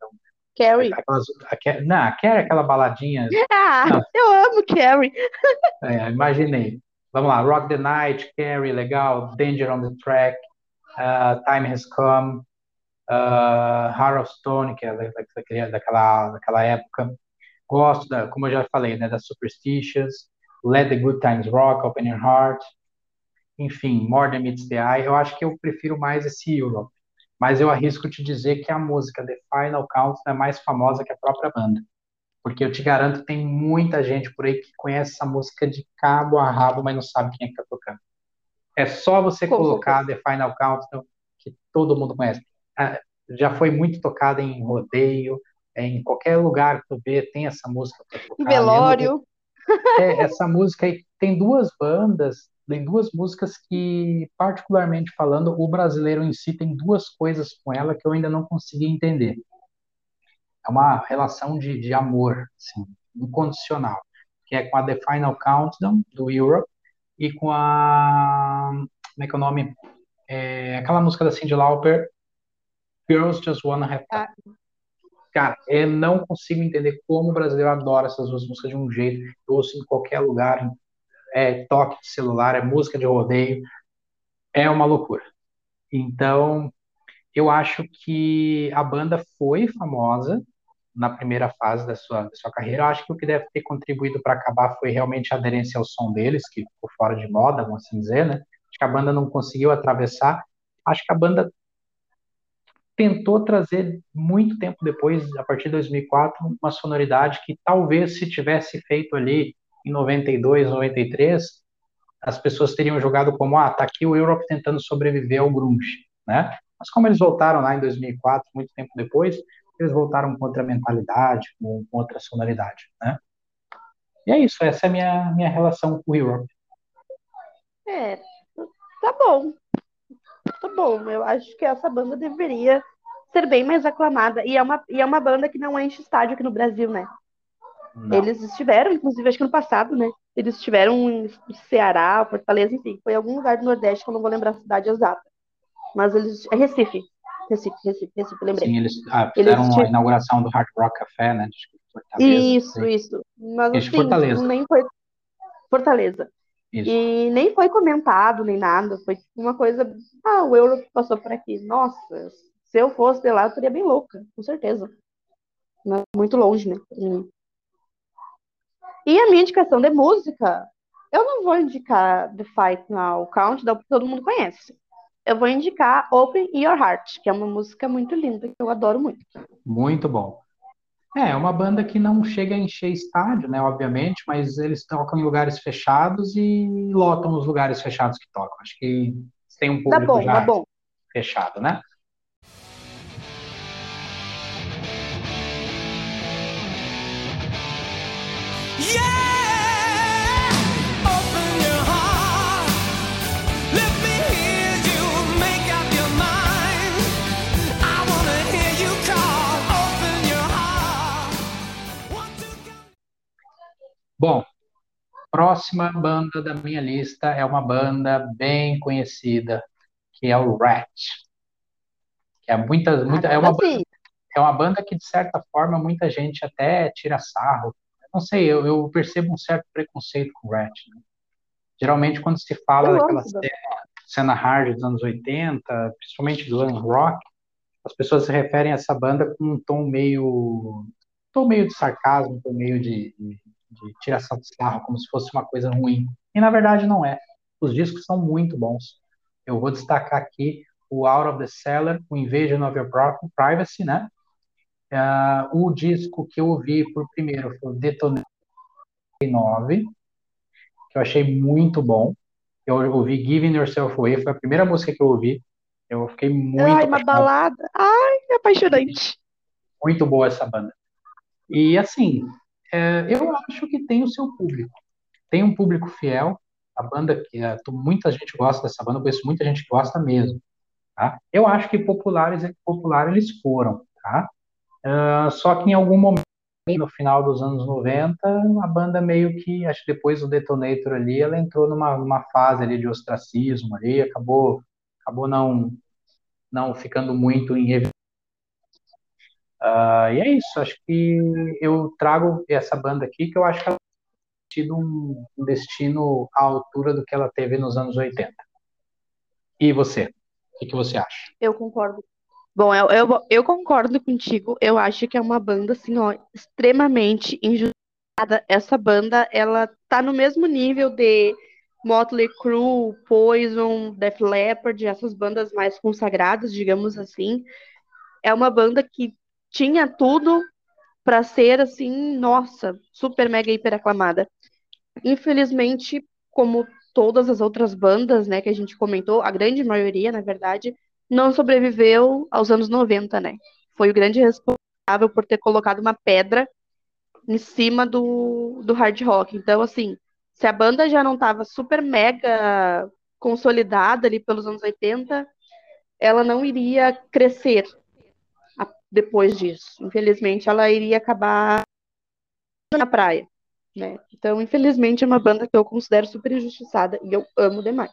Carrie. Aquelas, a, não, a Carrie é aquela baladinha. Ah, não. eu amo Carrie. É, imaginei. Vamos lá, Rock the Night, Carrie, legal, Danger on the Track, uh, Time Has Come, uh, Heart of Stone, que é daquela, daquela, daquela época. Gosto, da, como eu já falei, né, das Superstitious, Let the Good Times Rock, Open Your Heart, enfim, More Than Meets the Eye. Eu acho que eu prefiro mais esse Europe, mas eu arrisco te dizer que a música The Final Count é mais famosa que a própria banda porque eu te garanto tem muita gente por aí que conhece essa música de cabo a rabo, mas não sabe quem é que está tocando. É só você colocar. The Final Countdown, que todo mundo conhece. Ah, já foi muito tocada em rodeio, é, em qualquer lugar que tu vê, tem essa música tocar. Velório. É, essa música aí tem duas bandas tem duas músicas que, particularmente falando, o brasileiro em si tem duas coisas com ela que eu ainda não consegui entender. É uma relação de, de amor, assim, incondicional, que é com a The Final Countdown, do Europe, e com a... como é que é o nome? É, aquela música da Cyndi Lauper, Girls Just Wanna Have Fun. Cara, eu não consigo entender como o brasileiro adora essas duas músicas de um jeito. Eu ouço em qualquer lugar, é toque de celular, é música de rodeio, é uma loucura. Então, eu acho que a banda foi famosa na primeira fase da sua, da sua carreira. Eu acho que o que deve ter contribuído para acabar foi realmente a aderência ao som deles, que ficou fora de moda, vamos assim dizer, né? Acho que a banda não conseguiu atravessar. Acho que a banda tentou trazer muito tempo depois, a partir de 2004, uma sonoridade que talvez se tivesse feito ali em 92, 93, as pessoas teriam jogado como, ah, tá aqui o Europe tentando sobreviver ao grunge, né? Mas como eles voltaram lá em 2004, muito tempo depois, eles voltaram com outra mentalidade, com, com outra sonoridade, né? E é isso, essa é a minha, minha relação com o Europe. É, tá bom. Tá bom, eu acho que essa banda deveria ser bem mais aclamada. E é uma, e é uma banda que não enche estádio aqui no Brasil, né? Não. Eles estiveram, inclusive, acho que no passado, né? Eles estiveram em Ceará, Fortaleza, enfim, foi em algum lugar do Nordeste que eu não vou lembrar a cidade exata. Mas eles. É Recife. Recife, Recife, Recife, lembrei. Sim, eles ah, fizeram eles... a inauguração do Hard Rock Café, né? isso, isso. Mas assim, Fortaleza. nem foi. Fortaleza. Isso. E nem foi comentado, nem nada. Foi tipo uma coisa. Ah, o euro passou por aqui. Nossa, se eu fosse de lá, eu estaria bem louca, com certeza. Muito longe, né? E a minha indicação de música, eu não vou indicar The Fight Now Countdown, porque todo mundo conhece. Eu vou indicar Open Your Heart, que é uma música muito linda, que eu adoro muito. Muito bom. É, é uma banda que não chega a encher estádio, né, obviamente, mas eles tocam em lugares fechados e lotam os lugares fechados que tocam. Acho que tem um público tá bom, já tá bom. fechado, né? Bom, próxima banda da minha lista é uma banda bem conhecida, que é o Rat. Que é muita, muita, é uma banda, é uma banda que de certa forma muita gente até tira sarro. Não sei, eu, eu percebo um certo preconceito com o Rat. Né? Geralmente quando se fala daquela cena, cena hard dos anos 80, principalmente do glam rock, as pessoas se referem a essa banda com um tom meio, um tom meio de sarcasmo, um tom meio de, de de tiração de sarro, como se fosse uma coisa ruim. E na verdade não é. Os discos são muito bons. Eu vou destacar aqui o Out of the Cellar, o Invasion of Your Privacy, né? Uh, o disco que eu ouvi por primeiro foi o Detonator 9, que eu achei muito bom. Eu ouvi Giving Yourself Away, foi a primeira música que eu ouvi. Eu fiquei muito. Ai, uma balada. Ai, apaixonante. Muito boa essa banda. E assim, é, eu acho que tem o seu público. Tem um público fiel. A banda que é, muita gente gosta dessa banda, eu conheço muita gente que gosta mesmo. Tá? Eu acho que populares é popular eles foram, tá? Uh, só que em algum momento, no final dos anos 90, a banda meio que, acho que depois do Detonator ali, ela entrou numa, numa fase ali de ostracismo ali, acabou, acabou não, não ficando muito em Uh, e é isso, acho que eu trago essa banda aqui, que eu acho que ela tem tido um, destino à altura do que ela teve nos anos 80. E você? O que, que você acha? Eu concordo. Bom, eu, eu, eu, concordo contigo. Eu acho que é uma banda, assim, ó, extremamente injustiçada. Essa banda, ela tá no mesmo nível de Motley Crue, Poison, Def Leppard, essas bandas mais consagradas, digamos assim. É uma banda que tinha tudo para ser assim, nossa, super mega hiper aclamada. Infelizmente, como todas as outras bandas, né, que a gente comentou, a grande maioria, na verdade, não sobreviveu aos anos 90, né? Foi o grande responsável por ter colocado uma pedra em cima do, do hard rock. Então, assim, Se a banda já não estava super mega consolidada ali pelos anos 80, ela não iria crescer depois disso. Infelizmente, ela iria acabar na praia, né? Então, infelizmente, é uma banda que eu considero super injustiçada e eu amo demais.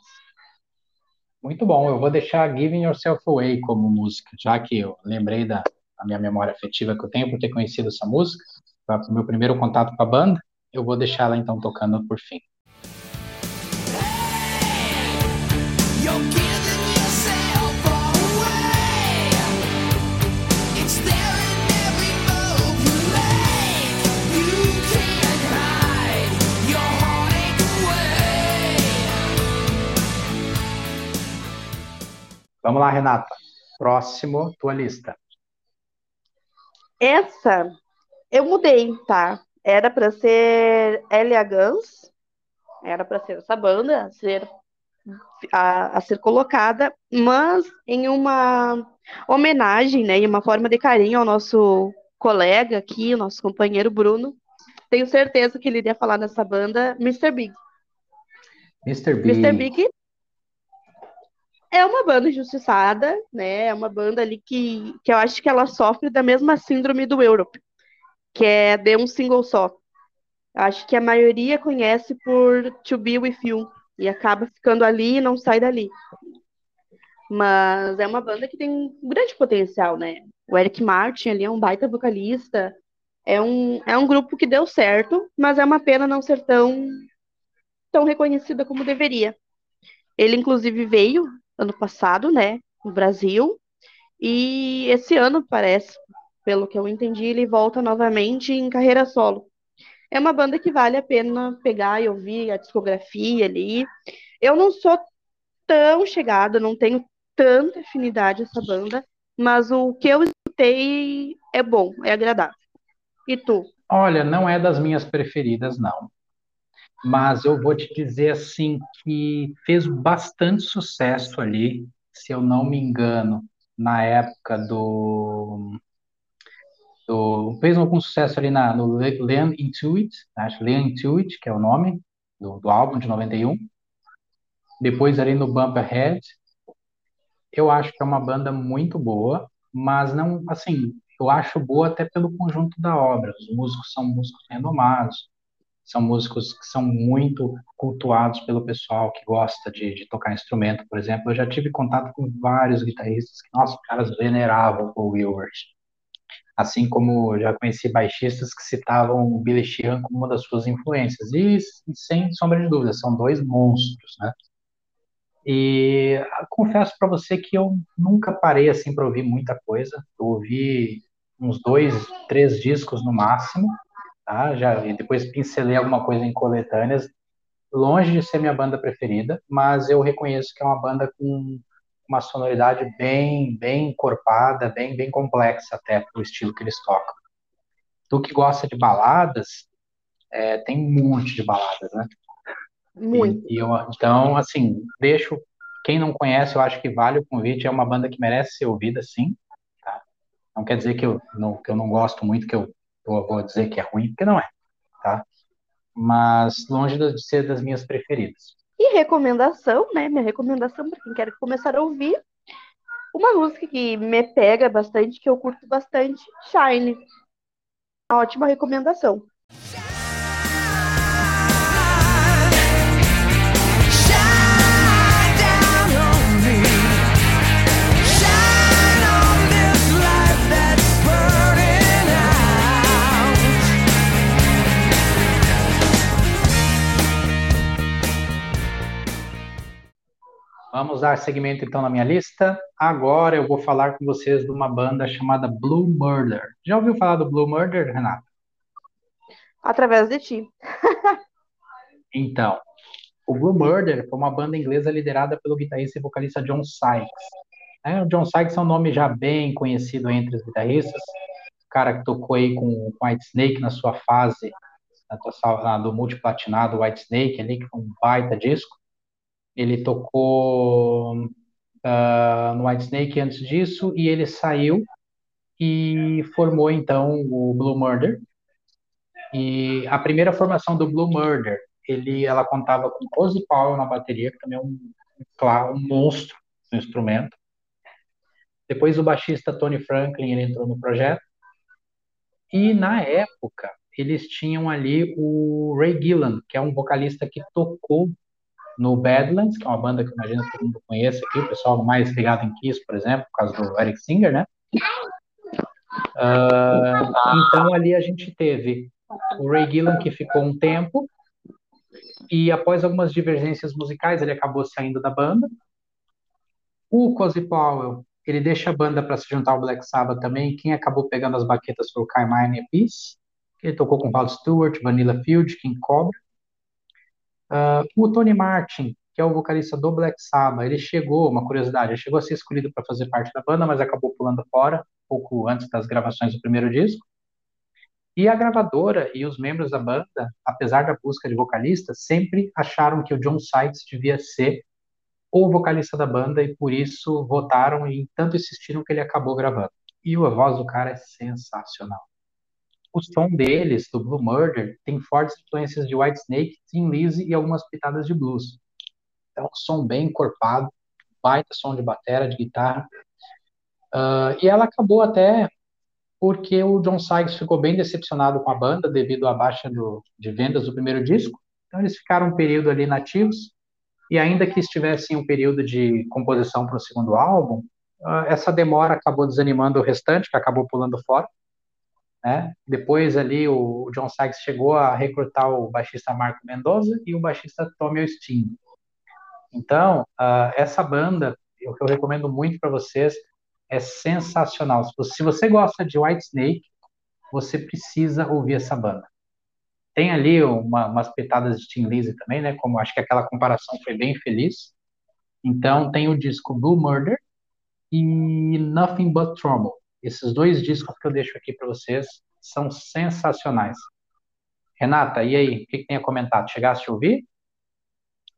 Muito bom, eu vou deixar Giving Yourself Away como música, já que eu lembrei da minha memória afetiva que eu tenho por ter conhecido essa música, foi o meu primeiro contato com a banda, eu vou deixar ela então tocando por fim. Vamos lá, Renata. Próximo, tua lista. Essa eu mudei, tá? Era para ser Elia Guns, era para ser essa banda, a ser, a, a, ser colocada, mas em uma homenagem, né, em uma forma de carinho ao nosso colega aqui, nosso companheiro Bruno. Tenho certeza que ele iria falar nessa banda, Mr. Big. Mr. Big. Mr. Big é uma banda injustiçada, né? É uma banda ali que, que eu acho que ela sofre da mesma síndrome do Europe, que é de um single só. Acho que a maioria conhece por To Be With You e acaba ficando ali e não sai dali. Mas é uma banda que tem um grande potencial, né? O Eric Martin ali é um baita vocalista. É um, é um grupo que deu certo, mas é uma pena não ser tão, tão reconhecida como deveria. Ele, inclusive, veio ano passado, né, no Brasil. E esse ano, parece, pelo que eu entendi, ele volta novamente em carreira solo. É uma banda que vale a pena pegar e ouvir a discografia ali. Eu não sou tão chegada, não tenho tanta afinidade essa banda, mas o que eu escutei é bom, é agradável. E tu? Olha, não é das minhas preferidas, não mas eu vou te dizer assim que fez bastante sucesso ali, se eu não me engano, na época do, do fez algum sucesso ali na, no Lean Intuit, acho Lean Intuit, que é o nome do, do álbum de 91. Depois ali no Bump Ahead, eu acho que é uma banda muito boa, mas não, assim, eu acho boa até pelo conjunto da obra. Os músicos são músicos renomados, são músicos que são muito cultuados pelo pessoal que gosta de, de, tocar instrumento, por exemplo. Eu já tive contato com vários guitarristas que, nossa, caras veneravam o Wilbert. Assim como já conheci baixistas que citavam o Billy Sheehan como uma das suas influências. E, sem sombra de dúvida, são dois monstros, né? E confesso para você que eu nunca parei assim para ouvir muita coisa. Eu ouvi uns dois, três discos no máximo tá? Já depois pincelei alguma coisa em coletâneas. Longe de ser minha banda preferida, mas eu reconheço que é uma banda com uma sonoridade bem, bem encorpada, bem, bem complexa até pro estilo que eles tocam. Tu que gosta de baladas, é, tem um monte de baladas, né? Muito. E, e eu, então, assim, deixo quem não conhece, eu acho que vale o convite. É uma banda que merece ser ouvida, sim. Tá? Não quer dizer que eu não, que eu não gosto muito, que eu vou dizer que é ruim, porque não é, tá? Mas longe de ser das minhas preferidas. E recomendação, né? Minha recomendação para quem quer começar a ouvir, uma música que me pega bastante, que eu curto bastante, Shine. Uma ótima recomendação. Vamos dar segmento então na minha lista. Agora eu vou falar com vocês de uma banda chamada Blue Murder. Já ouviu falar do Blue Murder, Renata? Através de ti. então, o Blue Murder foi uma banda inglesa liderada pelo guitarrista e vocalista John Sykes. É, o John Sykes é um nome já bem conhecido entre os guitarristas. O cara que tocou aí com White Snake na sua fase na, do multiplatinado White Snake, ali, que foi um baita disco. Ele tocou uh, no Whitesnake antes disso e ele saiu e formou então o Blue Murder. E a primeira formação do Blue Murder, ele, ela contava com Cozy Powell na bateria, que também é um, claro, um monstro no instrumento. Depois o baixista Tony Franklin ele entrou no projeto. E na época eles tinham ali o Ray Gillan, que é um vocalista que tocou no Badlands, que é uma banda que imagino que todo mundo conhece aqui, o pessoal mais ligado em Kiss, por exemplo, por causa do Eric Singer, né? Uh, então ali a gente teve o Ray Gillan que ficou um tempo e após algumas divergências musicais ele acabou saindo da banda. O Cozy Powell ele deixa a banda para se juntar ao Black Sabbath também. Quem acabou pegando as baquetas foi o Carmine Peace. Ele tocou com Rod Stewart, Vanilla Field, King Cobra. Uh, o Tony Martin, que é o vocalista do Black Sabbath, ele chegou, uma curiosidade, ele chegou a ser escolhido para fazer parte da banda, mas acabou pulando fora, pouco antes das gravações do primeiro disco. E a gravadora e os membros da banda, apesar da busca de vocalista, sempre acharam que o John Sykes devia ser o vocalista da banda e por isso votaram e tanto insistiram que ele acabou gravando. E a voz do cara é sensacional. O som deles, do Blue Murder, tem fortes influências de Whitesnake, Tim Lizzy e algumas pitadas de blues. É um som bem encorpado, baita som de bateria, de guitarra. Uh, e ela acabou até porque o John Sykes ficou bem decepcionado com a banda devido à baixa do, de vendas do primeiro disco. Então eles ficaram um período ali nativos e ainda que estivessem um período de composição para o segundo álbum, uh, essa demora acabou desanimando o restante, que acabou pulando fora. Né? Depois ali o John Sykes chegou a recrutar o baixista Marco Mendoza e o baixista Tommy Osteen. Então, uh, essa banda, o que eu recomendo muito para vocês, é sensacional. Se você gosta de White Snake, você precisa ouvir essa banda. Tem ali uma, umas pitadas de Tim Lizzy também, né? Como acho que aquela comparação foi bem feliz. Então tem o disco Blue Murder e Nothing But Trouble. Esses dois discos que eu deixo aqui para vocês são sensacionais. Renata, e aí? O que, que tem a comentar? Chegaste a ouvir?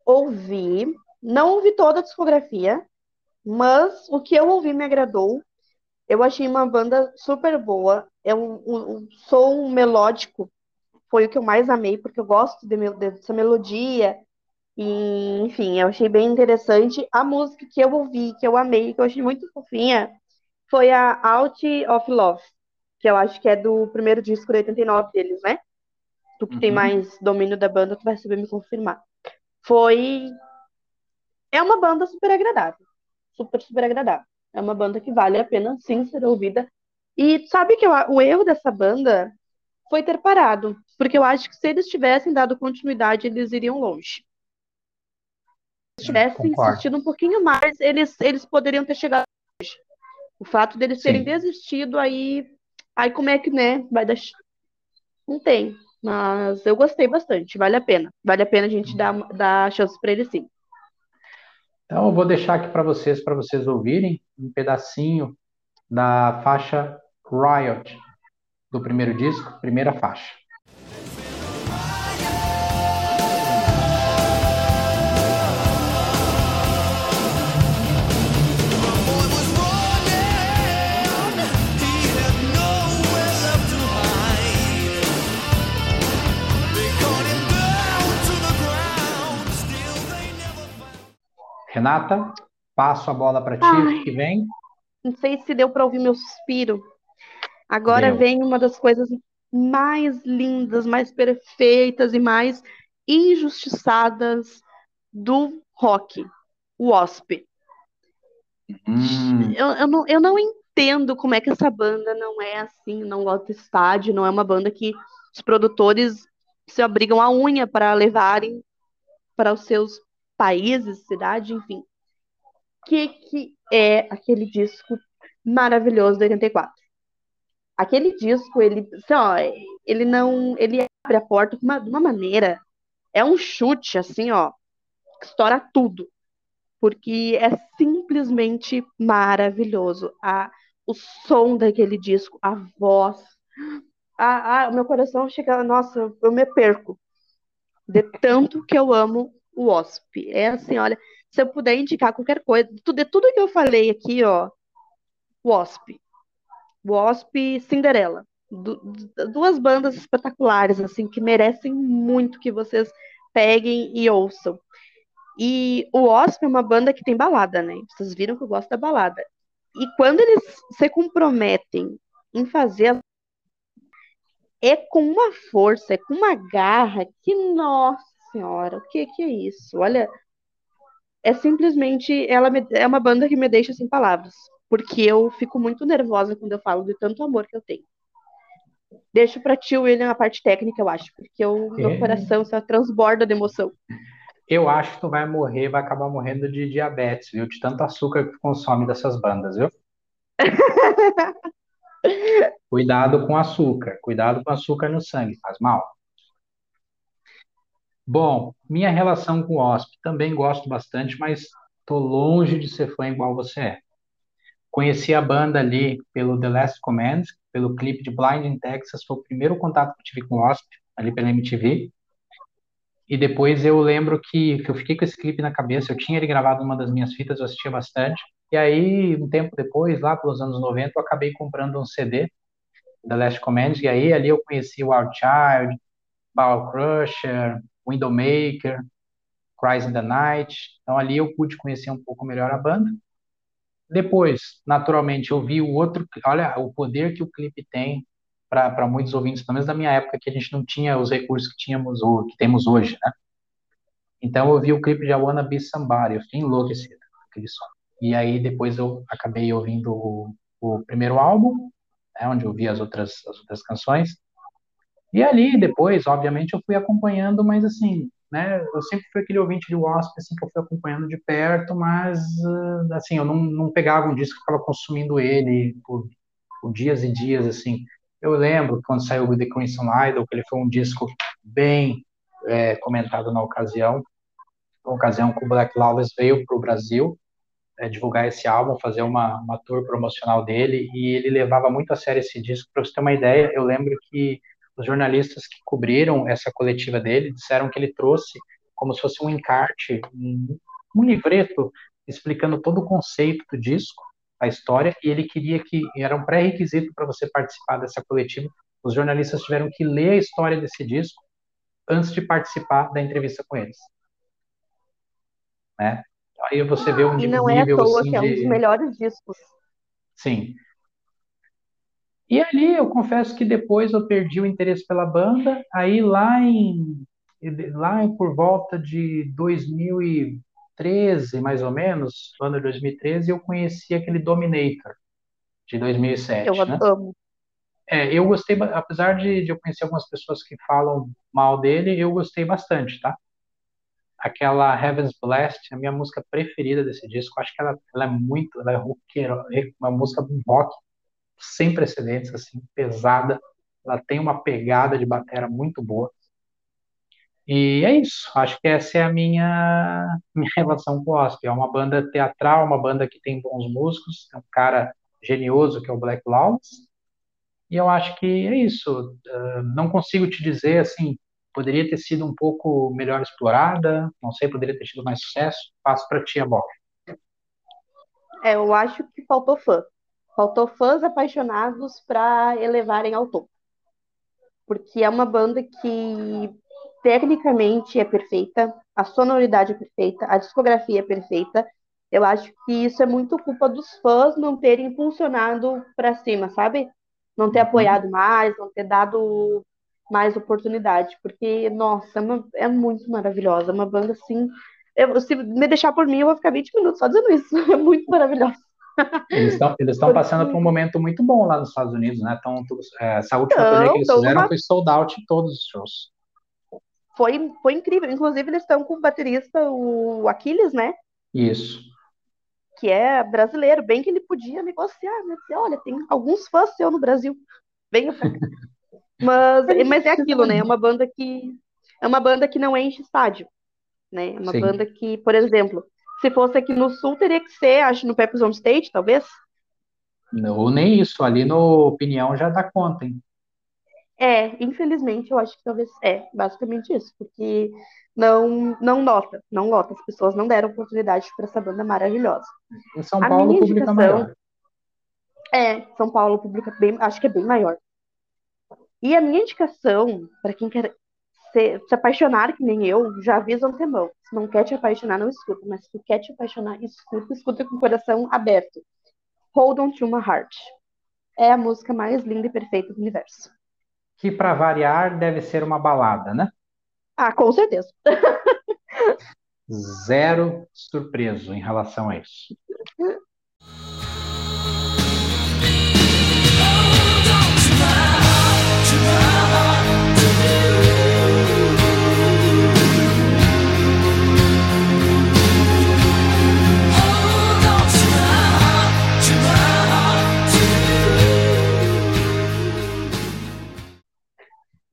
Ouvi. Não ouvi toda a discografia, mas o que eu ouvi me agradou. Eu achei uma banda super boa. É um, um, som melódico. Foi o que eu mais amei, porque eu gosto de, dessa melodia. E, enfim, eu achei bem interessante. A música que eu ouvi, que eu amei, que eu achei muito fofinha, foi a Out of Love, que eu acho que é do primeiro disco de 89 deles, né? Tu que uhum. tem mais domínio da banda, tu vai saber me confirmar. Foi. É uma banda super agradável super, super agradável. É uma banda que vale a pena, sim, ser ouvida. E sabe que eu, o erro dessa banda foi ter parado, porque eu acho que se eles tivessem dado continuidade, eles iriam longe. Se tivessem Concordo. insistido um pouquinho mais, eles, eles poderiam ter chegado longe. O fato deles terem Sim. desistido, aí, aí como é que, né, vai dar... Não tem, mas eu gostei bastante, vale a pena. Vale a pena a gente dar, dar chance para eles, sim. Então, eu vou deixar aqui para vocês, para vocês ouvirem um pedacinho da faixa Riot do primeiro disco, primeira faixa. Renata, passo a bola para ti, que vem. Não sei se deu para ouvir meu suspiro. Agora deu. vem uma das coisas mais lindas, mais perfeitas e mais injustiçadas do rock, o Wasp. Hum. Eu, eu, não, eu não entendo como é que essa banda não é assim, não lota estádio, não é uma banda que os produtores se abrigam a unha para levarem para os seus países, cidade, enfim. O que, que é aquele disco maravilhoso de 84? Aquele disco, ele, assim, ó, ele não, ele abre a porta de uma, de uma maneira, é um chute, assim, ó, que estoura tudo, porque é simplesmente maravilhoso. A, o som daquele disco, a voz, a, a, o meu coração chega, nossa, eu me perco de tanto que eu amo o OSP. É assim, olha, se eu puder indicar qualquer coisa, tudo, tudo que eu falei aqui, ó, WASP. WASP Cinderela. Du, duas bandas espetaculares, assim, que merecem muito que vocês peguem e ouçam. E o Osp é uma banda que tem balada, né? Vocês viram que eu gosto da balada. E quando eles se comprometem em fazer é com uma força, é com uma garra que, nossa senhora, o que, que é isso? Olha, é simplesmente, ela me, é uma banda que me deixa sem palavras, porque eu fico muito nervosa quando eu falo de tanto amor que eu tenho. Deixo para ti, William, a parte técnica, eu acho, porque o meu é. coração só transborda de emoção. Eu acho que tu vai morrer, vai acabar morrendo de diabetes, viu? De tanto açúcar que tu consome dessas bandas, viu? Cuidado com açúcar, cuidado com açúcar no sangue, faz mal. Bom, minha relação com o OSP, também gosto bastante, mas tô longe de ser fã igual você é. Conheci a banda ali pelo The Last Command, pelo clipe de Blind in Texas, foi o primeiro contato que eu tive com o OSP, ali pela MTV. E depois eu lembro que, que eu fiquei com esse clipe na cabeça, eu tinha ele gravado numa das minhas fitas, eu assistia bastante. E aí, um tempo depois, lá pelos anos 90, eu acabei comprando um CD da Last Command, e aí ali eu conheci o Wild Child, Bow Crusher, Windowmaker, Cries in the Night. Então ali eu pude conhecer um pouco melhor a banda. Depois, naturalmente, eu vi o outro, olha o poder que o clipe tem para muitos ouvintes, pelo menos da minha época, que a gente não tinha os recursos que tínhamos ou que temos hoje, né? Então eu vi o clipe de I Wanna Be Somebody, eu fiquei enlouquecido com aquele som. E aí depois eu acabei ouvindo o, o primeiro álbum, né, onde eu vi as outras, as outras canções. E ali depois, obviamente, eu fui acompanhando, mas assim, né, eu sempre fui aquele ouvinte de Wasp, assim, que eu fui acompanhando de perto, mas ah, assim, eu não, não pegava um disco ficava consumindo ele por, por dias e dias, assim. Eu lembro quando saiu The Crimson Idol, que ele foi um disco bem é, comentado na ocasião, na ocasião que o Black Lawless veio para o Brasil, é, divulgar esse álbum, fazer uma, uma tour promocional dele, e ele levava muito a sério esse disco. Para você ter uma ideia, eu lembro que os jornalistas que cobriram essa coletiva dele disseram que ele trouxe como se fosse um encarte, um, um livreto explicando todo o conceito do disco, a história, e ele queria que era um pré-requisito para você participar dessa coletiva. Os jornalistas tiveram que ler a história desse disco antes de participar da entrevista com eles. Né? Aí você vê um e não é à toa assim, que é um dos melhores discos. Sim. E ali eu confesso que depois eu perdi o interesse pela banda. Aí lá em lá por volta de 2013, mais ou menos, ano de 2013, eu conheci aquele Dominator de 2007. Eu né? amo. É, eu gostei, apesar de, de eu conhecer algumas pessoas que falam mal dele, eu gostei bastante, tá? aquela Heaven's Blast, a minha música preferida desse disco. Acho que ela, ela é muito, ela é rockera, uma música rock sem precedentes, assim, pesada. Ela tem uma pegada de bateria muito boa. E é isso. Acho que essa é a minha, minha relação com o Osp. É uma banda teatral, uma banda que tem bons músicos, tem um cara genioso que é o Black Lawless. E eu acho que é isso. Uh, não consigo te dizer assim poderia ter sido um pouco melhor explorada, não sei, poderia ter tido mais sucesso. Passo para ti a. É, eu acho que faltou fã. Faltou fãs apaixonados para elevarem ao topo. Porque é uma banda que tecnicamente é perfeita, a sonoridade é perfeita, a discografia é perfeita. Eu acho que isso é muito culpa dos fãs não terem impulsionado para cima, sabe? Não ter uhum. apoiado mais, não ter dado mais oportunidade, porque, nossa, é, uma, é muito maravilhosa, uma banda assim. Eu, se me deixar por mim, eu vou ficar 20 minutos só dizendo isso. É muito maravilhosa. Eles estão passando por um momento muito bom lá nos Estados Unidos, né? Tão, é, essa última então, turnê que eles fizeram uma... foi sold out em todos os shows. Foi, foi incrível. Inclusive, eles estão com o baterista, o Aquiles, né? Isso. Que é brasileiro. Bem que ele podia negociar, né? Dizer, olha, tem alguns fãs seu no Brasil. Venha pra cá. Mas, mas é aquilo, né? É uma banda que é uma banda que não enche estádio, né? É uma Sim. banda que, por exemplo, se fosse aqui no sul, teria que ser, acho, no Pepper's Home State, talvez. Ou nem isso, ali no Opinião já dá conta, hein? É, infelizmente, eu acho que talvez é basicamente isso, porque não não nota, não nota, as pessoas não deram oportunidade para essa banda maravilhosa. Em São Paulo, o público é maior. É, São Paulo, o público é bem, acho que é bem maior. E a minha indicação, para quem quer se, se apaixonar, que nem eu, já avisa antemão. Se não quer te apaixonar, não escuta. Mas se tu quer te apaixonar, escuta, escuta com o coração aberto. Hold on to my heart. É a música mais linda e perfeita do universo. Que, para variar, deve ser uma balada, né? Ah, com certeza. Zero surpreso em relação a isso.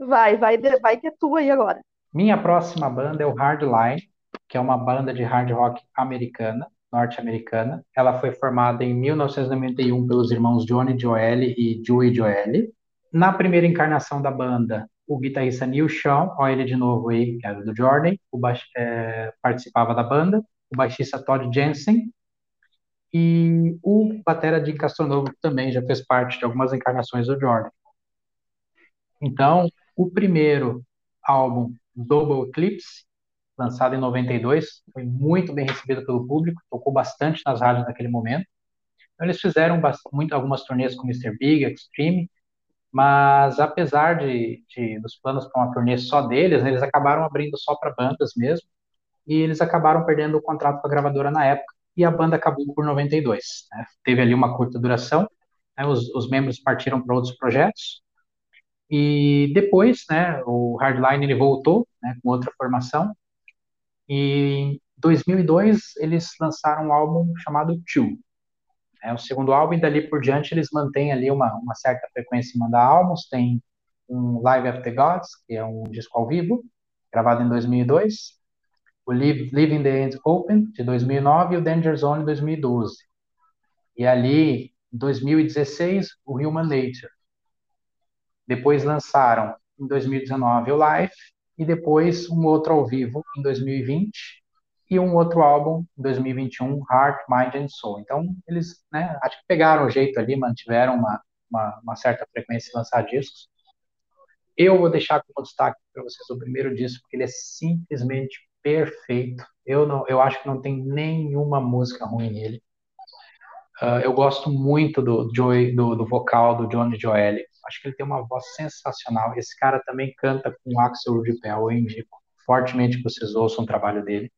Vai, vai, vai que é tua aí agora. Minha próxima banda é o Hardline, que é uma banda de hard rock americana, norte-americana. Ela foi formada em 1991 pelos irmãos Johnny Joel e Joey Joel. Na primeira encarnação da banda, o guitarrista Neil Sean, olha ele de novo aí, que era do Jordan, é, participava da banda, o baixista Todd Jensen, e o batera de Castronovo também já fez parte de algumas encarnações do Jordan. Então, o primeiro álbum, Double Eclipse, lançado em 92, foi muito bem recebido pelo público, tocou bastante nas rádios naquele momento. Então, eles fizeram muito, algumas turnês com Mr. Big, Extreme, mas apesar de, de dos planos para uma turnê só deles, né, eles acabaram abrindo só para bandas mesmo, e eles acabaram perdendo o contrato com a gravadora na época, e a banda acabou por 92. Né? Teve ali uma curta duração, né? os, os membros partiram para outros projetos, e depois, né, o Hardline ele voltou, né, com outra formação. E em 2002 eles lançaram um álbum chamado Two. É o segundo álbum e dali por diante eles mantêm ali uma, uma certa frequência em mandar álbuns. Tem um Live After Gods, que é um disco ao vivo, gravado em 2002. O Live, Living the End Open, de 2009, e o Danger Zone, de 2012. E ali, em 2016, o Human Nature, depois lançaram em 2019 o Live e depois um outro ao vivo em 2020 e um outro álbum em 2021, Heart, Mind and Soul. Então eles, né, acho que pegaram o jeito ali, mantiveram uma, uma, uma certa frequência de lançar discos. Eu vou deixar como destaque para vocês o primeiro disco, porque ele é simplesmente perfeito. Eu não, eu acho que não tem nenhuma música ruim nele. Uh, eu gosto muito do, do, do vocal do Johnny Joel. Acho que ele tem uma voz sensacional. Esse cara também canta com Axel Rudipel. Eu indico fortemente que vocês ouçam o trabalho dele.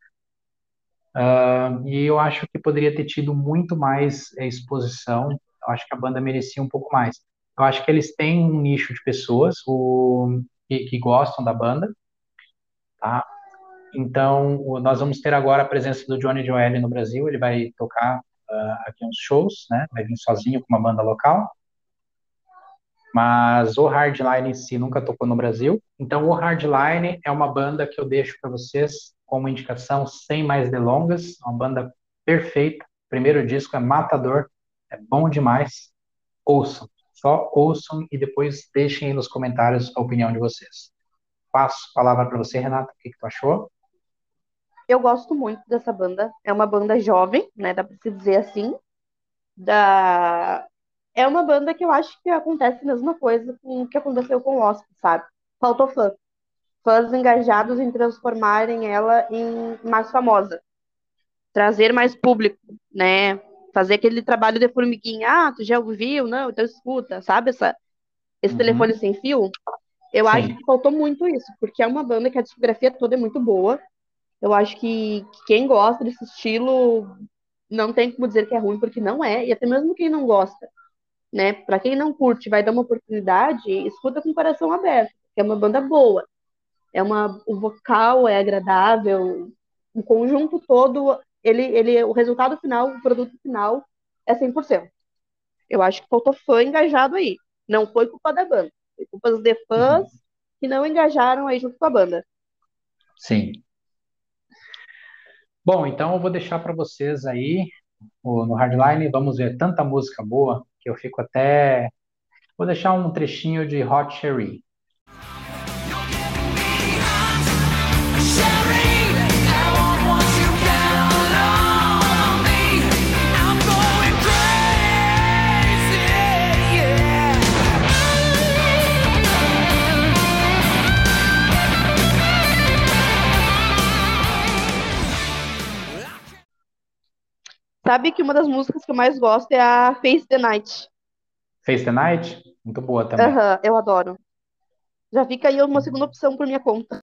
Uh, e eu acho que poderia ter tido muito mais é, exposição. Eu acho que a banda merecia um pouco mais. Eu acho que eles têm um nicho de pessoas o, que, que gostam da banda. Tá? Então, nós vamos ter agora a presença do Johnny Joel no Brasil. Ele vai tocar uh, aqui uns shows, né? Vai vir sozinho com uma banda local. Mas o Hardline em si nunca tocou no Brasil. Então, o Hardline é uma banda que eu deixo para vocês como indicação, sem mais delongas. Uma banda perfeita. Primeiro disco é matador, é bom demais. Ouçam, só ouçam e depois deixem aí nos comentários a opinião de vocês. Passo a palavra para você, Renata. O que, que tu achou? Eu gosto muito dessa banda. É uma banda jovem, né? Dá pra se dizer assim. Da... É uma banda que eu acho que acontece a mesma coisa com o que aconteceu com o Oscar, sabe? Faltou fã. Fãs engajados em transformarem ela em mais famosa. Trazer mais público, né? Fazer aquele trabalho de formiguinha. Ah, tu já ouviu? Não, então escuta, sabe? Essa, esse uhum. telefone sem fio. Eu Sim. acho que faltou muito isso, porque é uma banda que a discografia toda é muito boa eu acho que, quem gosta desse estilo não tem como dizer que é ruim, porque não é, e até mesmo quem não gosta, né? Para quem não curte, vai dar uma oportunidade, escuta com o coração aberto, porque é uma banda boa. É uma, o vocal é agradável, o conjunto todo, ele, ele, o resultado final, o produto final é 100%. Eu acho que faltou fã engajado aí. Não foi culpa da banda, foi culpa de fãs uhum. que não engajaram aí junto com a banda. Sim, Bom, então eu vou deixar para vocês aí no Hardline, vamos ver tanta música boa eu fico até. Vou deixar um trechinho de Hot Cherry. Sabe que uma das músicas que eu mais gosto é a Face the Night. Face the Night? Muito boa também. Aham, eu adoro. Já fica aí uma segunda opção por minha conta.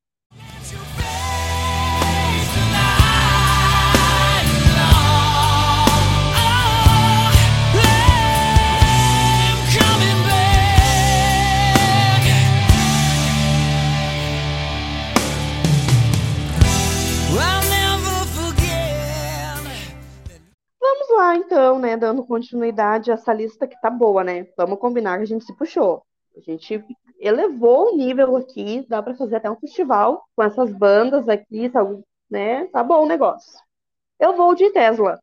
Então, né? Dando continuidade a essa lista que tá boa, né? Vamos combinar que a gente se puxou. A gente elevou o nível aqui, dá para fazer até um festival com essas bandas aqui, tá, né? Tá bom o negócio. Eu vou de Tesla,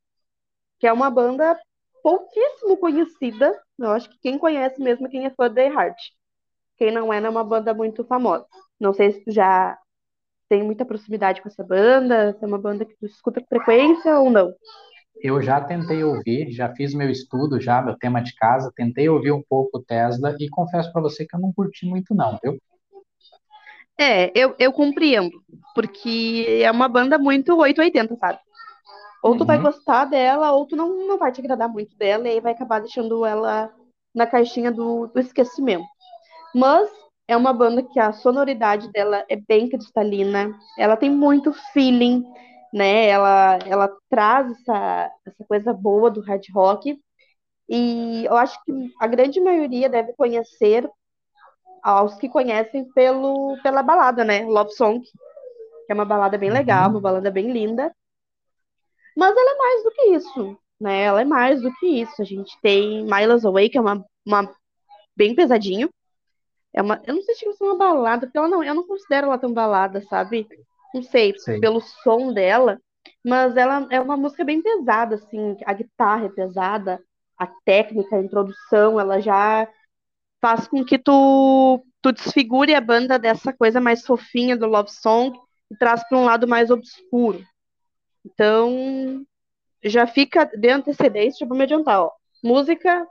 que é uma banda pouquíssimo conhecida. Eu acho que quem conhece mesmo é quem é fã de Heart. Quem não é, não é uma banda muito famosa. Não sei se tu já tem muita proximidade com essa banda, se é uma banda que tu escuta com frequência ou não. Eu já tentei ouvir, já fiz meu estudo, já meu tema de casa, tentei ouvir um pouco o Tesla e confesso para você que eu não curti muito não, viu? É, eu, eu compreendo, porque é uma banda muito 880, sabe? Ou tu vai Uhum. gostar dela, ou tu não, não vai te agradar muito dela, e aí vai acabar deixando ela na caixinha do, do esquecimento. Mas é uma banda que a sonoridade dela é bem cristalina, ela tem muito feeling, né? Ela, ela traz essa, essa coisa boa do hard rock, e eu acho que a grande maioria deve conhecer, aos que conhecem, pelo, pela balada, né? Love Song, que é uma balada bem legal, uma Uhum. balada bem linda. Mas ela é mais do que isso, né? Ela é mais do que isso. A gente tem Miles Away, que é uma, uma bem pesadinho. É uma, eu não sei se ser uma balada, porque ela não, eu não considero ela tão balada, sabe? Não sei, Sei. pelo som dela, mas ela é uma música bem pesada, assim, a guitarra é pesada, a técnica, a introdução, ela já faz com que tu, tu desfigure a banda dessa coisa mais fofinha do love song e traz para um lado mais obscuro. Então, já fica de antecedência, já vou me adiantar, ó. Música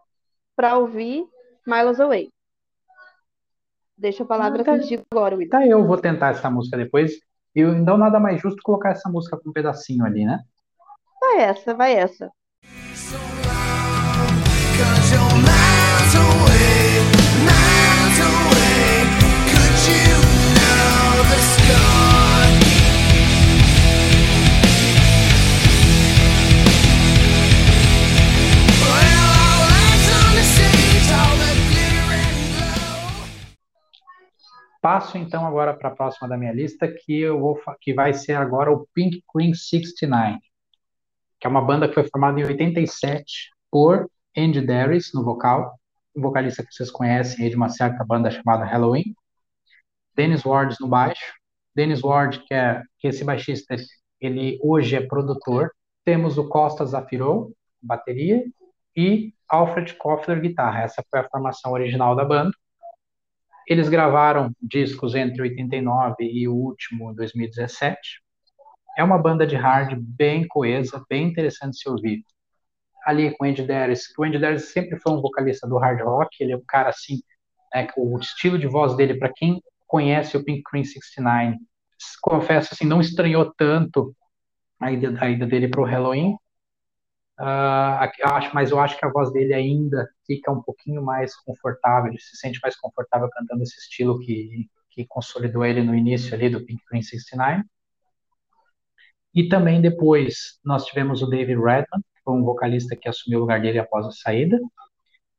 para ouvir Miles Away. Deixa a palavra Ah, tá. contigo agora, Will. Tá, eu vou tentar essa música depois. E então nada mais justo colocar essa música com um pedacinho ali, né? Vai essa, vai essa. Cause you're Passo então agora para a próxima da minha lista, que eu vou que vai ser agora o Pink Queen 69, que é uma banda que foi formada em 87 por Andy Darius no vocal, um vocalista que vocês conhecem aí de uma certa banda chamada Halloween, Dennis Ward no baixo, Dennis Ward que é que esse baixista ele hoje é produtor, temos o Costa Zafiro bateria e Alfred Koffler guitarra. Essa foi a formação original da banda. Eles gravaram discos entre 89 e o último, 2017. É uma banda de hard bem coesa, bem interessante de se ouvir. Ali com o Andy Darius, que o Andy Darius sempre foi um vocalista do hard rock, ele é um cara assim, né, o estilo de voz dele, para quem conhece o Pink Cream 69, confesso assim, não estranhou tanto a ida, a ida dele para o Halloween, aqui- acho, mas eu acho que a voz dele ainda fica um pouquinho mais confortável, ele se sente mais confortável cantando esse estilo que, que consolidou ele no início ali do Pink Cream 69. E também depois nós tivemos o David Redman, que foi um vocalista que assumiu o lugar dele após a saída.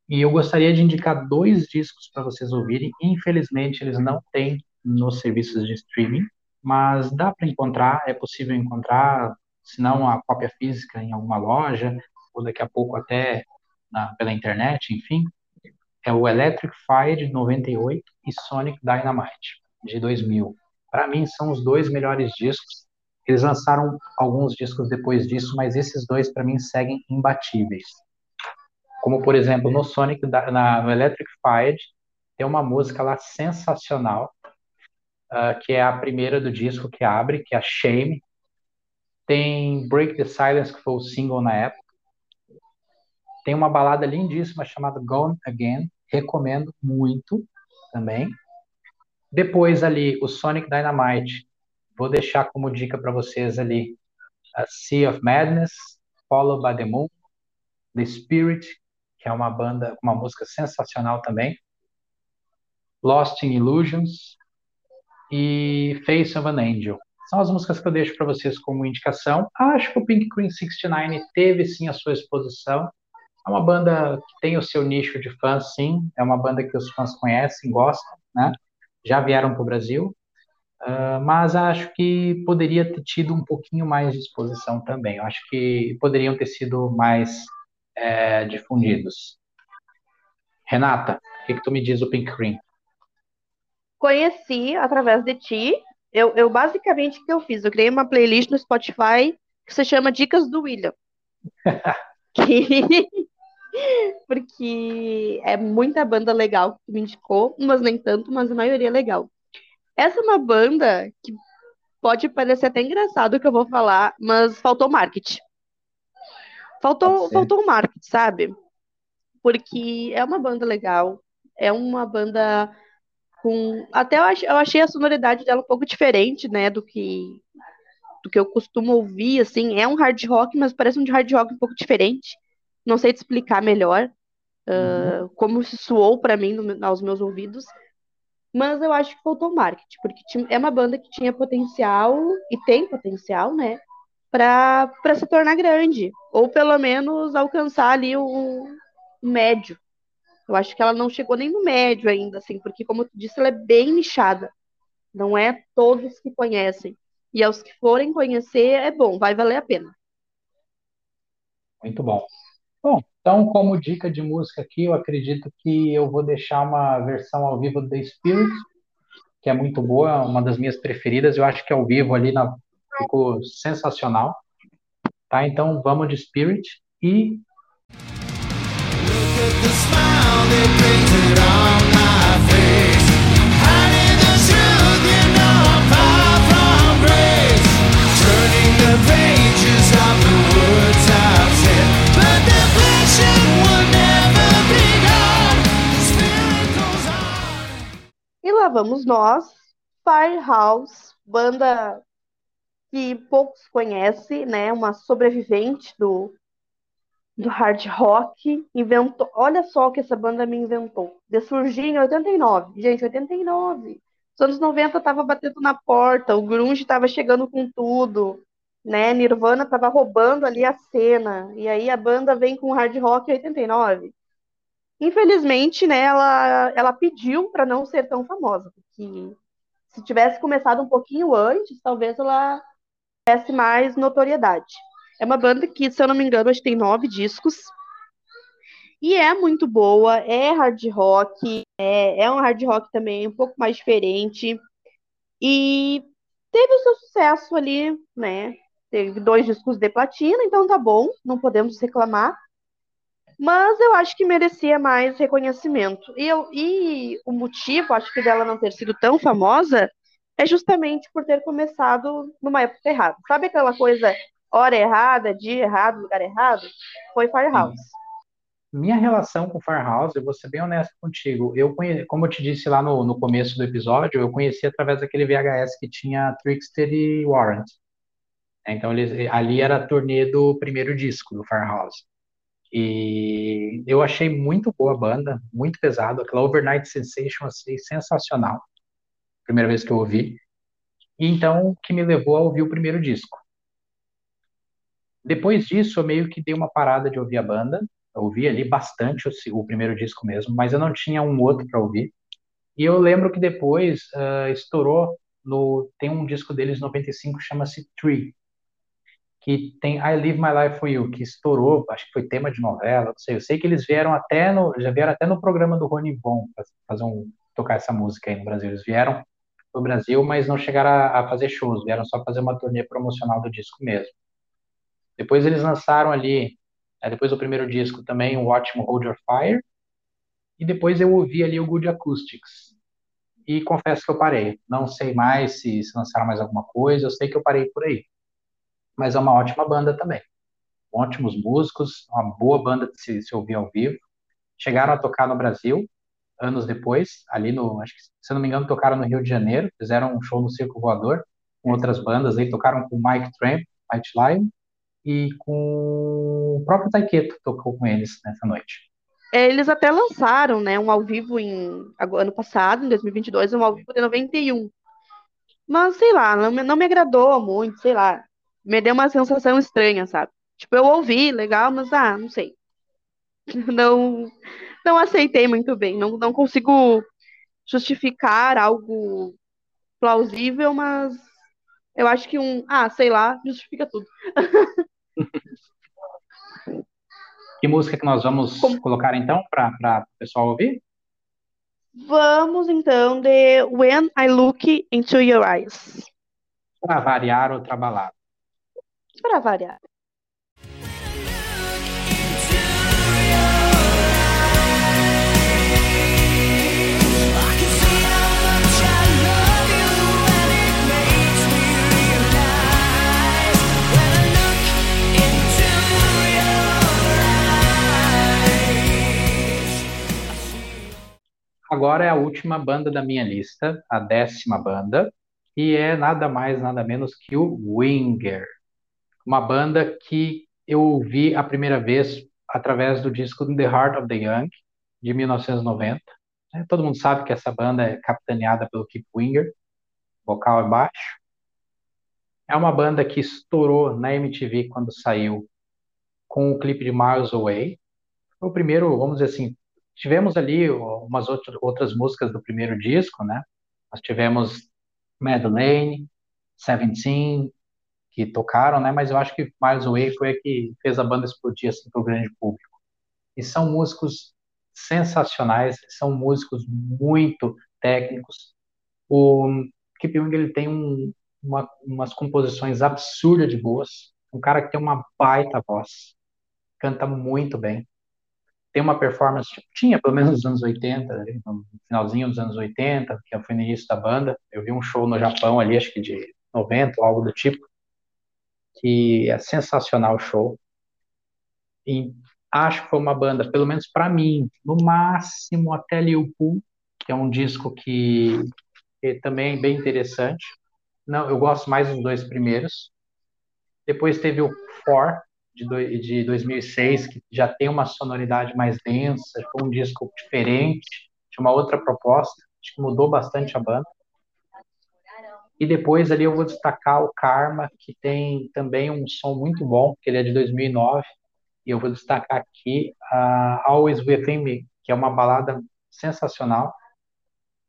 E eu gostaria de indicar dois discos para vocês ouvirem. Infelizmente, eles não têm nos serviços de streaming, mas dá para encontrar, é possível encontrar, se não a cópia física em alguma loja, ou daqui a pouco até na- pela internet, enfim. É o Electric Fire de 98 e Sonic Dynamite de 2000. Para mim, são os dois melhores discos. Eles lançaram alguns discos depois disso, mas esses dois, para mim, seguem imbatíveis. Como, por exemplo, no Sonic, na, no Electric Fire, tem uma música lá sensacional, ah, que é a primeira do disco que abre, que é a Shame. Tem Break the Silence, que foi o single na época. Tem uma balada lindíssima chamada Gone Again, recomendo muito também. Depois ali, o Sonic Dynamite, vou deixar como dica para vocês ali a Sea of Madness, Follow by the Moon, The Spirit, que é uma banda, uma música sensacional também, Lost in Illusions e Face of an Angel. São as músicas que eu deixo para vocês como indicação. Acho que o Pink Queen 69 teve sim a sua exposição. É uma banda que tem o seu nicho de fãs, sim. É uma banda que os fãs conhecem, gostam, né? Já vieram para o Brasil. Uh, mas acho que poderia ter tido um pouquinho mais de exposição também. Eu acho que poderiam ter sido mais é, difundidos. Renata, o que, que tu me diz do Pink Cream? Conheci através de ti. Eu, eu basicamente o que eu fiz? Eu criei uma playlist no Spotify que se chama Dicas do William. que... Porque é muita banda legal que me indicou, mas nem tanto, mas a maioria é legal. Essa é uma banda que pode parecer até engraçado o que eu vou falar, mas faltou marketing. Faltou, faltou marketing, sabe? Porque é uma banda legal, é uma banda com. Até eu, ach, eu achei a sonoridade dela um pouco diferente, né, do que do que eu costumo ouvir, assim, é um hard rock, mas parece um hard rock um pouco diferente. Não sei te explicar melhor uh, como se soou para mim no, aos meus ouvidos, mas eu acho que faltou marketing, porque é uma banda que tinha potencial e tem potencial, né, para se tornar grande, ou pelo menos alcançar ali o, o médio. Eu acho que ela não chegou nem no médio ainda, assim, porque, como tu disse, ela é bem nichada. Não é todos que conhecem. E aos que forem conhecer, é bom, vai valer a pena. Muito bom. Bom, então, como dica de música aqui, eu acredito que eu vou deixar uma versão ao vivo do The Spirit, que é muito boa, uma das minhas preferidas. Eu acho que ao vivo ali na... ficou sensacional. Tá? Então, vamos de Spirit e Look at the smile they painted on lá vamos nós, Firehouse, banda que poucos conhecem, né? Uma sobrevivente do, do hard rock. Inventou, olha só o que essa banda me inventou. De surgir em 89. Gente, 89. Os anos 90 tava batendo na porta, o grunge tava chegando com tudo, né? Nirvana tava roubando ali a cena. E aí a banda vem com hard rock em 89. Infelizmente, né, ela, ela pediu para não ser tão famosa, porque se tivesse começado um pouquinho antes, talvez ela tivesse mais notoriedade. É uma banda que, se eu não me engano, acho que tem nove discos. E é muito boa, é hard rock, é, é um hard rock também um pouco mais diferente. E teve o seu sucesso ali, né? Teve dois discos de platina, então tá bom, não podemos reclamar. Mas eu acho que merecia mais reconhecimento. E, eu, e o motivo, acho que dela não ter sido tão famosa, é justamente por ter começado numa época errada. Sabe aquela coisa, hora errada, dia errado, lugar errado? Foi Firehouse. Minha relação com Firehouse, eu vou ser bem honesto contigo. Eu conhe... Como eu te disse lá no, no começo do episódio, eu conheci através daquele VHS que tinha Trickster e Warrant. Então, ali era a turnê do primeiro disco do Firehouse. E eu achei muito boa a banda, muito pesado. Aquela Overnight Sensation, achei sensacional. Primeira vez que eu ouvi. E então, que me levou a ouvir o primeiro disco. Depois disso, eu meio que dei uma parada de ouvir a banda. Eu ouvi ali bastante o, o primeiro disco mesmo, mas eu não tinha um outro para ouvir. E eu lembro que depois uh, estourou no tem um disco deles 95 chama-se Tree, que tem I Live My Life for You, que estourou, acho que foi tema de novela, não sei. Eu sei que eles vieram até no já vieram até no programa do Rony Von fazer um tocar essa música aí no Brasil. Eles vieram pro Brasil, mas não chegaram a, a fazer shows, vieram só fazer uma turnê promocional do disco mesmo. Depois eles lançaram ali, é, depois do primeiro disco também, o ótimo Hold Your Fire, e depois eu ouvi ali o Good Acoustics. E confesso que eu parei. Não sei mais se, se lançaram mais alguma coisa, eu sei que eu parei por aí. Mas é uma ótima banda também. Ótimos músicos, uma boa banda de se, se ouvir ao vivo. Chegaram a tocar no Brasil, anos depois, ali no, acho que, se não me engano, tocaram no Rio de Janeiro, fizeram um show no Circo Voador, com outras bandas aí, tocaram com Mike Tramp, White Lion, e com o próprio Taiketo tocou com eles nessa noite. É, Eles até lançaram, né, um ao vivo em ano passado, em 2022, um ao vivo de 91. Mas sei lá, não me, não me agradou muito, sei lá. Me deu uma sensação estranha, sabe? Tipo, eu ouvi, legal, mas ah, não sei. Não, não aceitei muito bem. Não, não consigo justificar algo plausível, mas eu acho que um, ah, sei lá, justifica tudo. Que música que nós vamos Como- colocar então para o pessoal ouvir? Vamos então de When I Look Into Your Eyes. Para variar outra balada. Para variar. Agora é a última banda da minha lista, a décima banda, e é nada mais, nada menos que o Winger. Uma banda que eu ouvi a primeira vez através do disco The Heart of the Young, de 1990. né? Todo mundo sabe que essa banda é capitaneada pelo Kip Winger, vocal é baixo. É uma banda que estourou na MTV quando saiu com o clipe de Miles Away. Foi o primeiro, vamos dizer assim, tivemos ali umas outras, outras músicas do primeiro disco, né? Nós tivemos Madeleine, Seventeen, que tocaram, né? Mas eu acho que Miles Away foi a que fez a banda explodir assim para o grande público. E são músicos sensacionais, são músicos muito técnicos. O Kip Young ele tem um, uma, umas composições absurdas de boas, um cara que tem uma baita voz, canta muito bem tem uma performance, tipo, tinha pelo menos nos anos 80, ali, no finalzinho dos anos 80, que foi no início da banda. Eu vi um show no Japão ali, acho que de 90 ou algo do tipo, que é sensacional o show. E acho que foi uma banda, pelo menos para mim, no máximo até Liverpool, que é um disco que, que também é bem interessante. Não, eu gosto mais dos dois primeiros. Depois teve o For, de, de 2006, que já tem uma sonoridade mais densa, foi um disco diferente, tinha uma outra proposta, acho que mudou bastante a banda. E depois ali eu vou destacar o Karma, que tem também um som muito bom, que ele é de 2009, e eu vou destacar aqui a Always Within Me, que é uma balada sensacional.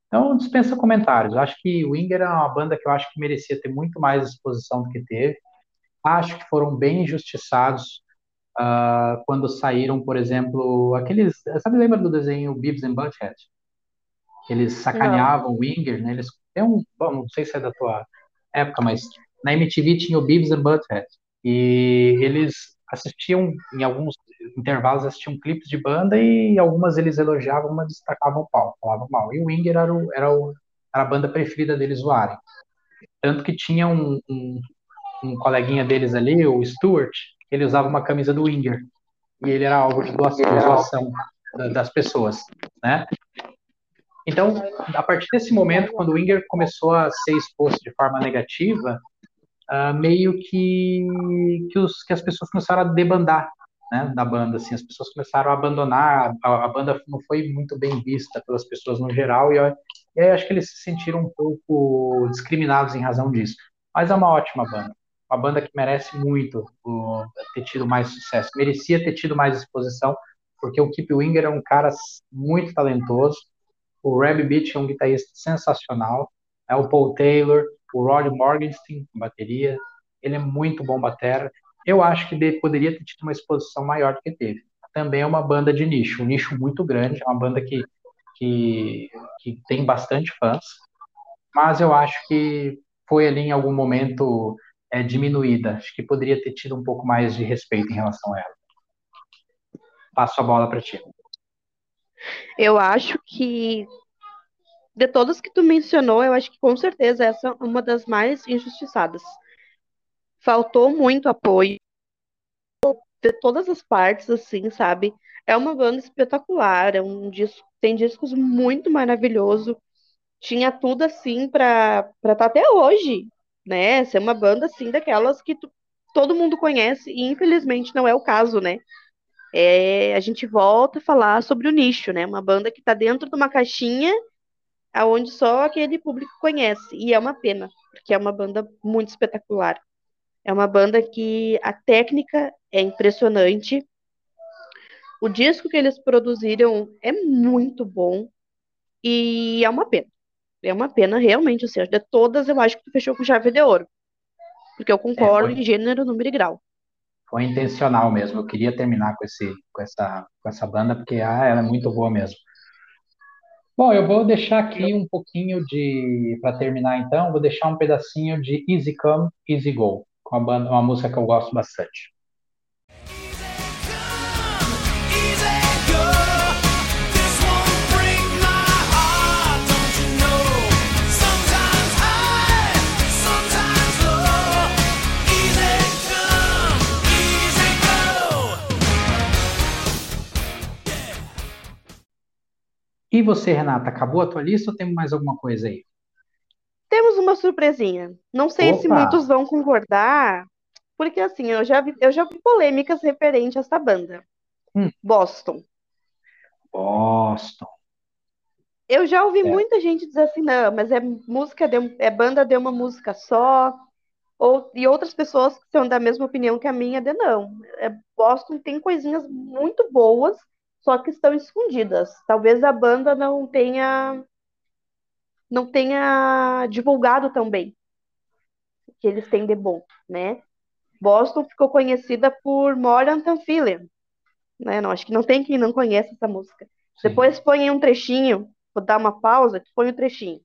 Então, dispensa comentários. Eu acho que o Winger é uma banda que eu acho que merecia ter muito mais exposição do que teve. Acho que foram bem injustiçados ah, quando saíram, por exemplo, aqueles. Sabe, lembra do desenho Beavis and Butthead? Eles sacaneavam o Winger, né? Eles tem um, bom, não sei se é da tua época, mas na MTV tinha o Beavis and Butthead e eles assistiam em alguns intervalos assistiam clipes de banda e algumas eles elogiavam, mas destacavam pau, falavam mal. E o Winger era, o, era, o, era a banda preferida deles zoarem. Tanto que tinha um, um, um coleguinha deles ali, o Stuart, ele usava uma camisa do Winger. E ele era alvo de doação, doação da- das pessoas, né? Então, a partir desse momento, quando o Winger começou a ser exposto de forma negativa, ah, meio que, que, os, que as pessoas começaram a debandar, né, da banda, assim, as pessoas começaram a abandonar, a, a banda não foi muito bem vista pelas pessoas no geral, e, e aí acho que eles se sentiram um pouco discriminados em razão disso. Mas é uma ótima banda, uma banda que merece muito o- ter tido mais sucesso, merecia ter tido mais exposição, porque o Kip Winger é um cara muito talentoso, o Reb Beach é um guitarrista sensacional, é o Paul Taylor, o Rod Morgenstein, bateria, ele é muito bom batera. Eu acho que de- poderia ter tido uma exposição maior do que teve. Também é uma banda de nicho, um nicho muito grande, é uma banda que, que, que tem bastante fãs, mas eu acho que foi ali em algum momento é, diminuída. Acho que poderia ter tido um pouco mais de respeito em relação a ela. Passo a bola para ti. Eu acho que de todas que tu mencionou, eu acho que com certeza essa é uma das mais injustiçadas. Faltou muito apoio de todas as partes, assim, sabe? É uma banda espetacular, é um disco, tem discos muito maravilhoso. Tinha tudo assim para estar até hoje, né? Ser uma banda assim daquelas que tu todo mundo conhece, e infelizmente não é o caso, né? É, a gente volta a falar sobre o nicho, né? Uma banda que está dentro de uma caixinha aonde só aquele público conhece. E é uma pena, porque é uma banda muito espetacular. É uma banda que a técnica é impressionante. O disco que eles produziram é muito bom e é uma pena. É uma pena realmente, ou seja, de todas eu acho que tu fechou com chave de ouro. Porque eu concordo É, foi- em gênero, número e grau. Foi intencional mesmo. Eu queria terminar com esse, com essa, com essa banda porque ah, ela é muito boa mesmo. Bom, eu vou deixar aqui um pouquinho de, para terminar então, vou deixar um pedacinho de Easy Come, Easy Go, com a banda, uma música que eu gosto bastante. E você, Renata, acabou a tua lista ou tem mais alguma coisa aí? Temos uma surpresinha. Não sei se Opa! muitos vão concordar, porque assim, eu já vi, eu já vi polêmicas referentes a essa banda. Hum. Boston. Boston. Eu já ouvi É. muita gente dizer assim, não, mas é música de, é banda de uma música só. Ou, e outras pessoas que são da mesma opinião que a minha, de não. É, Boston tem coisinhas muito boas, só que estão escondidas. Talvez a banda não tenha não tenha divulgado tão bem o que eles têm de bom, né? Boston ficou conhecida por More Than Feeling, né? Não, acho que não tem quem não conhece essa música. Sim. Depois põe um trechinho, vou dar uma pausa, que põe o trechinho.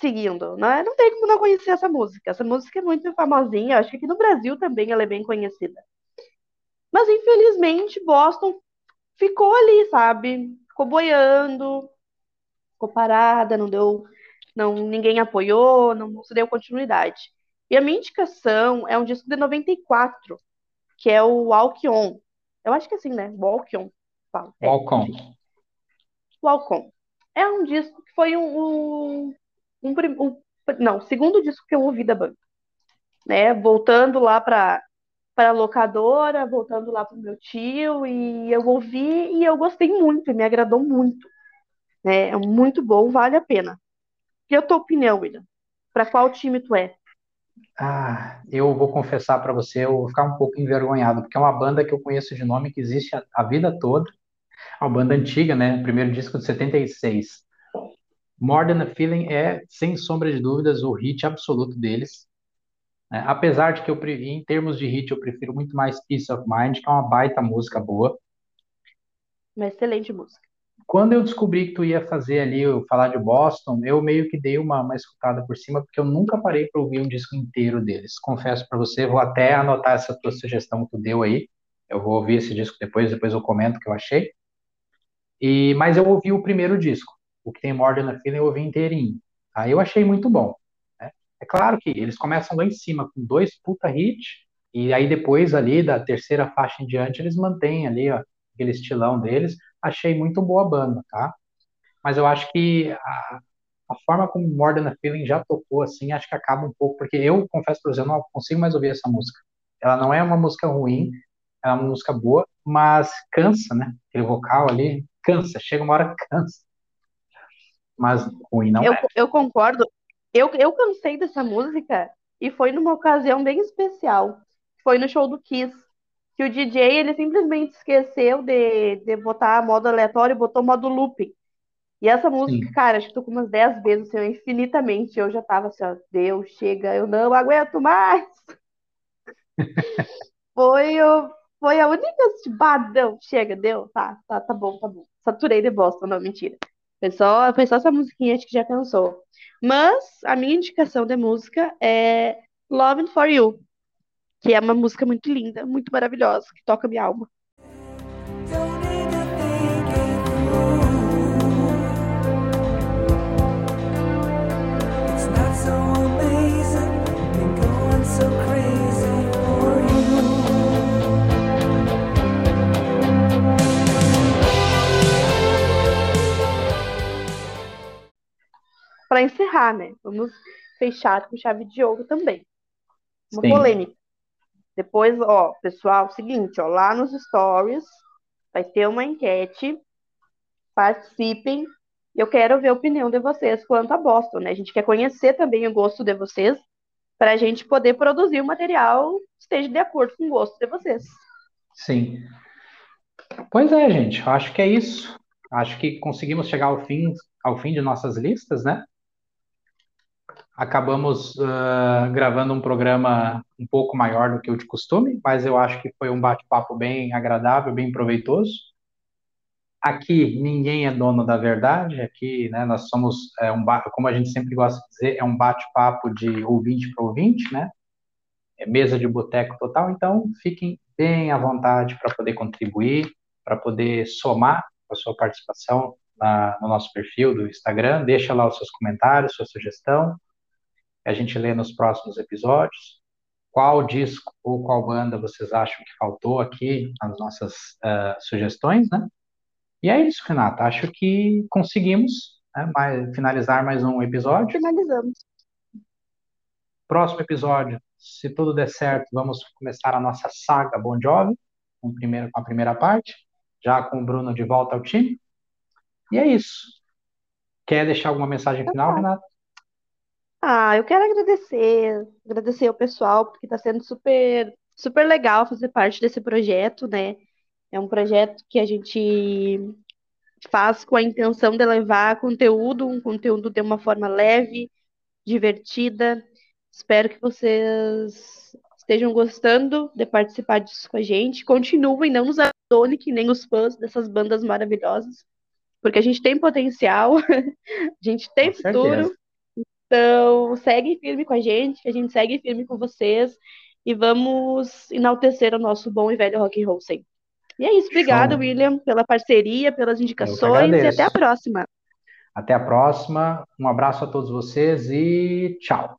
Seguindo, né? Não tem como não conhecer essa música. Essa música é muito famosinha, acho que aqui no Brasil também ela é bem conhecida. Mas infelizmente Boston ficou ali, sabe? Ficou boiando, ficou parada, não deu, não, ninguém apoiou, não, se deu continuidade. E a minha indicação é um disco de 94, que é o Walk On. Eu acho que é assim, né? Walk On. Fala. É, Walk On. Walk On. É um disco que foi um, um, um, um- não, o segundo disco que eu ouvi da banda, né? Voltando lá para para locadora, voltando lá pro meu tio e eu ouvi e eu gostei muito, me agradou muito, né? É muito bom, vale a pena. E a tua opinião, William? Para qual time tu é? Ah, eu vou confessar para você, eu vou ficar um pouco envergonhado, porque é uma banda que eu conheço de nome que existe a, a vida toda. É uma banda antiga, né? Primeiro disco de 76. More Than a Feeling é, sem sombra de dúvidas, o hit absoluto deles. né? Apesar de que eu, em termos de hit, eu prefiro muito mais Peace of Mind, que é uma baita música boa. Uma excelente música. Quando eu descobri que tu ia fazer ali, eu falar de Boston, eu meio que dei uma, uma escutada por cima, porque eu nunca parei para ouvir um disco inteiro deles. Confesso para você, vou até anotar essa tua sugestão que tu deu aí. Eu vou ouvir esse disco depois, depois eu comento o que eu achei. E, mas eu ouvi o primeiro disco, o que tem a Feeling, eu ouvi inteirinho. Aí eu achei muito bom. né? É claro que eles começam lá em cima com dois puta hits, e aí depois ali da terceira faixa em diante eles mantêm ali ó, aquele estilão deles. Achei muito boa a banda, tá? Mas eu acho que a, a forma como a Feeling já tocou assim, acho que acaba um pouco, porque eu confesso para você, eu não consigo mais ouvir essa música. Ela não é uma música ruim, ela é uma música boa, mas cansa, né? Aquele vocal ali cansa, chega uma hora cansa. Mas ruim não Eu, é. eu concordo. Eu, eu cansei dessa música e foi numa ocasião bem especial. Foi no show do Kiss. Que o DJ ele simplesmente esqueceu de, de botar modo aleatório e botou modo looping. E essa música, Sim. cara, acho que tocou umas 10 vezes, assim, infinitamente. Eu já tava assim, ó, Deus, chega, eu não aguento mais. Foi, foi a única, tipo, ah, não, chega, deu, tá, tá, tá bom, tá bom. Saturei de Boston, não, mentira. Foi só, foi só essa musiquinha, que já cansou. Mas a minha indicação de música é Loving for You, que é uma música muito linda, muito maravilhosa, que toca minha alma. Para encerrar, né? Vamos fechar com chave de ouro também. Uma Sim. polêmica. Depois, ó, pessoal, seguinte, ó, lá nos stories vai ter uma enquete. Participem. Eu quero ver a opinião de vocês quanto a Boston, né? A gente quer conhecer também o gosto de vocês para a gente poder produzir o material que esteja de acordo com o gosto de vocês. Sim. Pois é, gente, acho que é isso. Acho que conseguimos chegar ao fim, ao fim de nossas listas, né? Acabamos ah, gravando um programa um pouco maior do que o de costume, mas eu acho que foi um bate-papo bem agradável, bem proveitoso. Aqui ninguém é dono da verdade, aqui, né, nós somos, é, um, como a gente sempre gosta de dizer, é um bate-papo de ouvinte para ouvinte, né? É mesa de boteco total, então fiquem bem à vontade para poder contribuir, para poder somar a sua participação na- no nosso perfil do Instagram. Deixa lá os seus comentários, sua sugestão, a gente lê nos próximos episódios. Qual disco ou qual banda vocês acham que faltou aqui nas nossas ah, sugestões, né? E é isso, Renata. Acho que conseguimos, né, mais- finalizar mais um episódio. Finalizamos. Próximo episódio, se tudo der certo, vamos começar a nossa saga Bon Jovi, com, primeiro, com a primeira parte, já com o Bruno de volta ao time. E é isso. Quer deixar alguma mensagem final, Renata? Ah, eu quero agradecer, agradecer ao pessoal, porque está sendo super, super legal fazer parte desse projeto, né? É um projeto que a gente faz com a intenção de levar conteúdo, um conteúdo de uma forma leve, divertida. Espero que vocês estejam gostando de participar disso com a gente. Continuem, não nos abandonem, que nem os fãs dessas bandas maravilhosas, porque a gente tem potencial, a gente tem Com futuro. certeza. Então, segue firme com a gente, a gente segue firme com vocês e vamos enaltecer o nosso bom e velho rock and roll sempre. E é isso, obrigada, Show. William, pela parceria, pelas indicações e até a próxima. Até a próxima. Um abraço a todos vocês e tchau.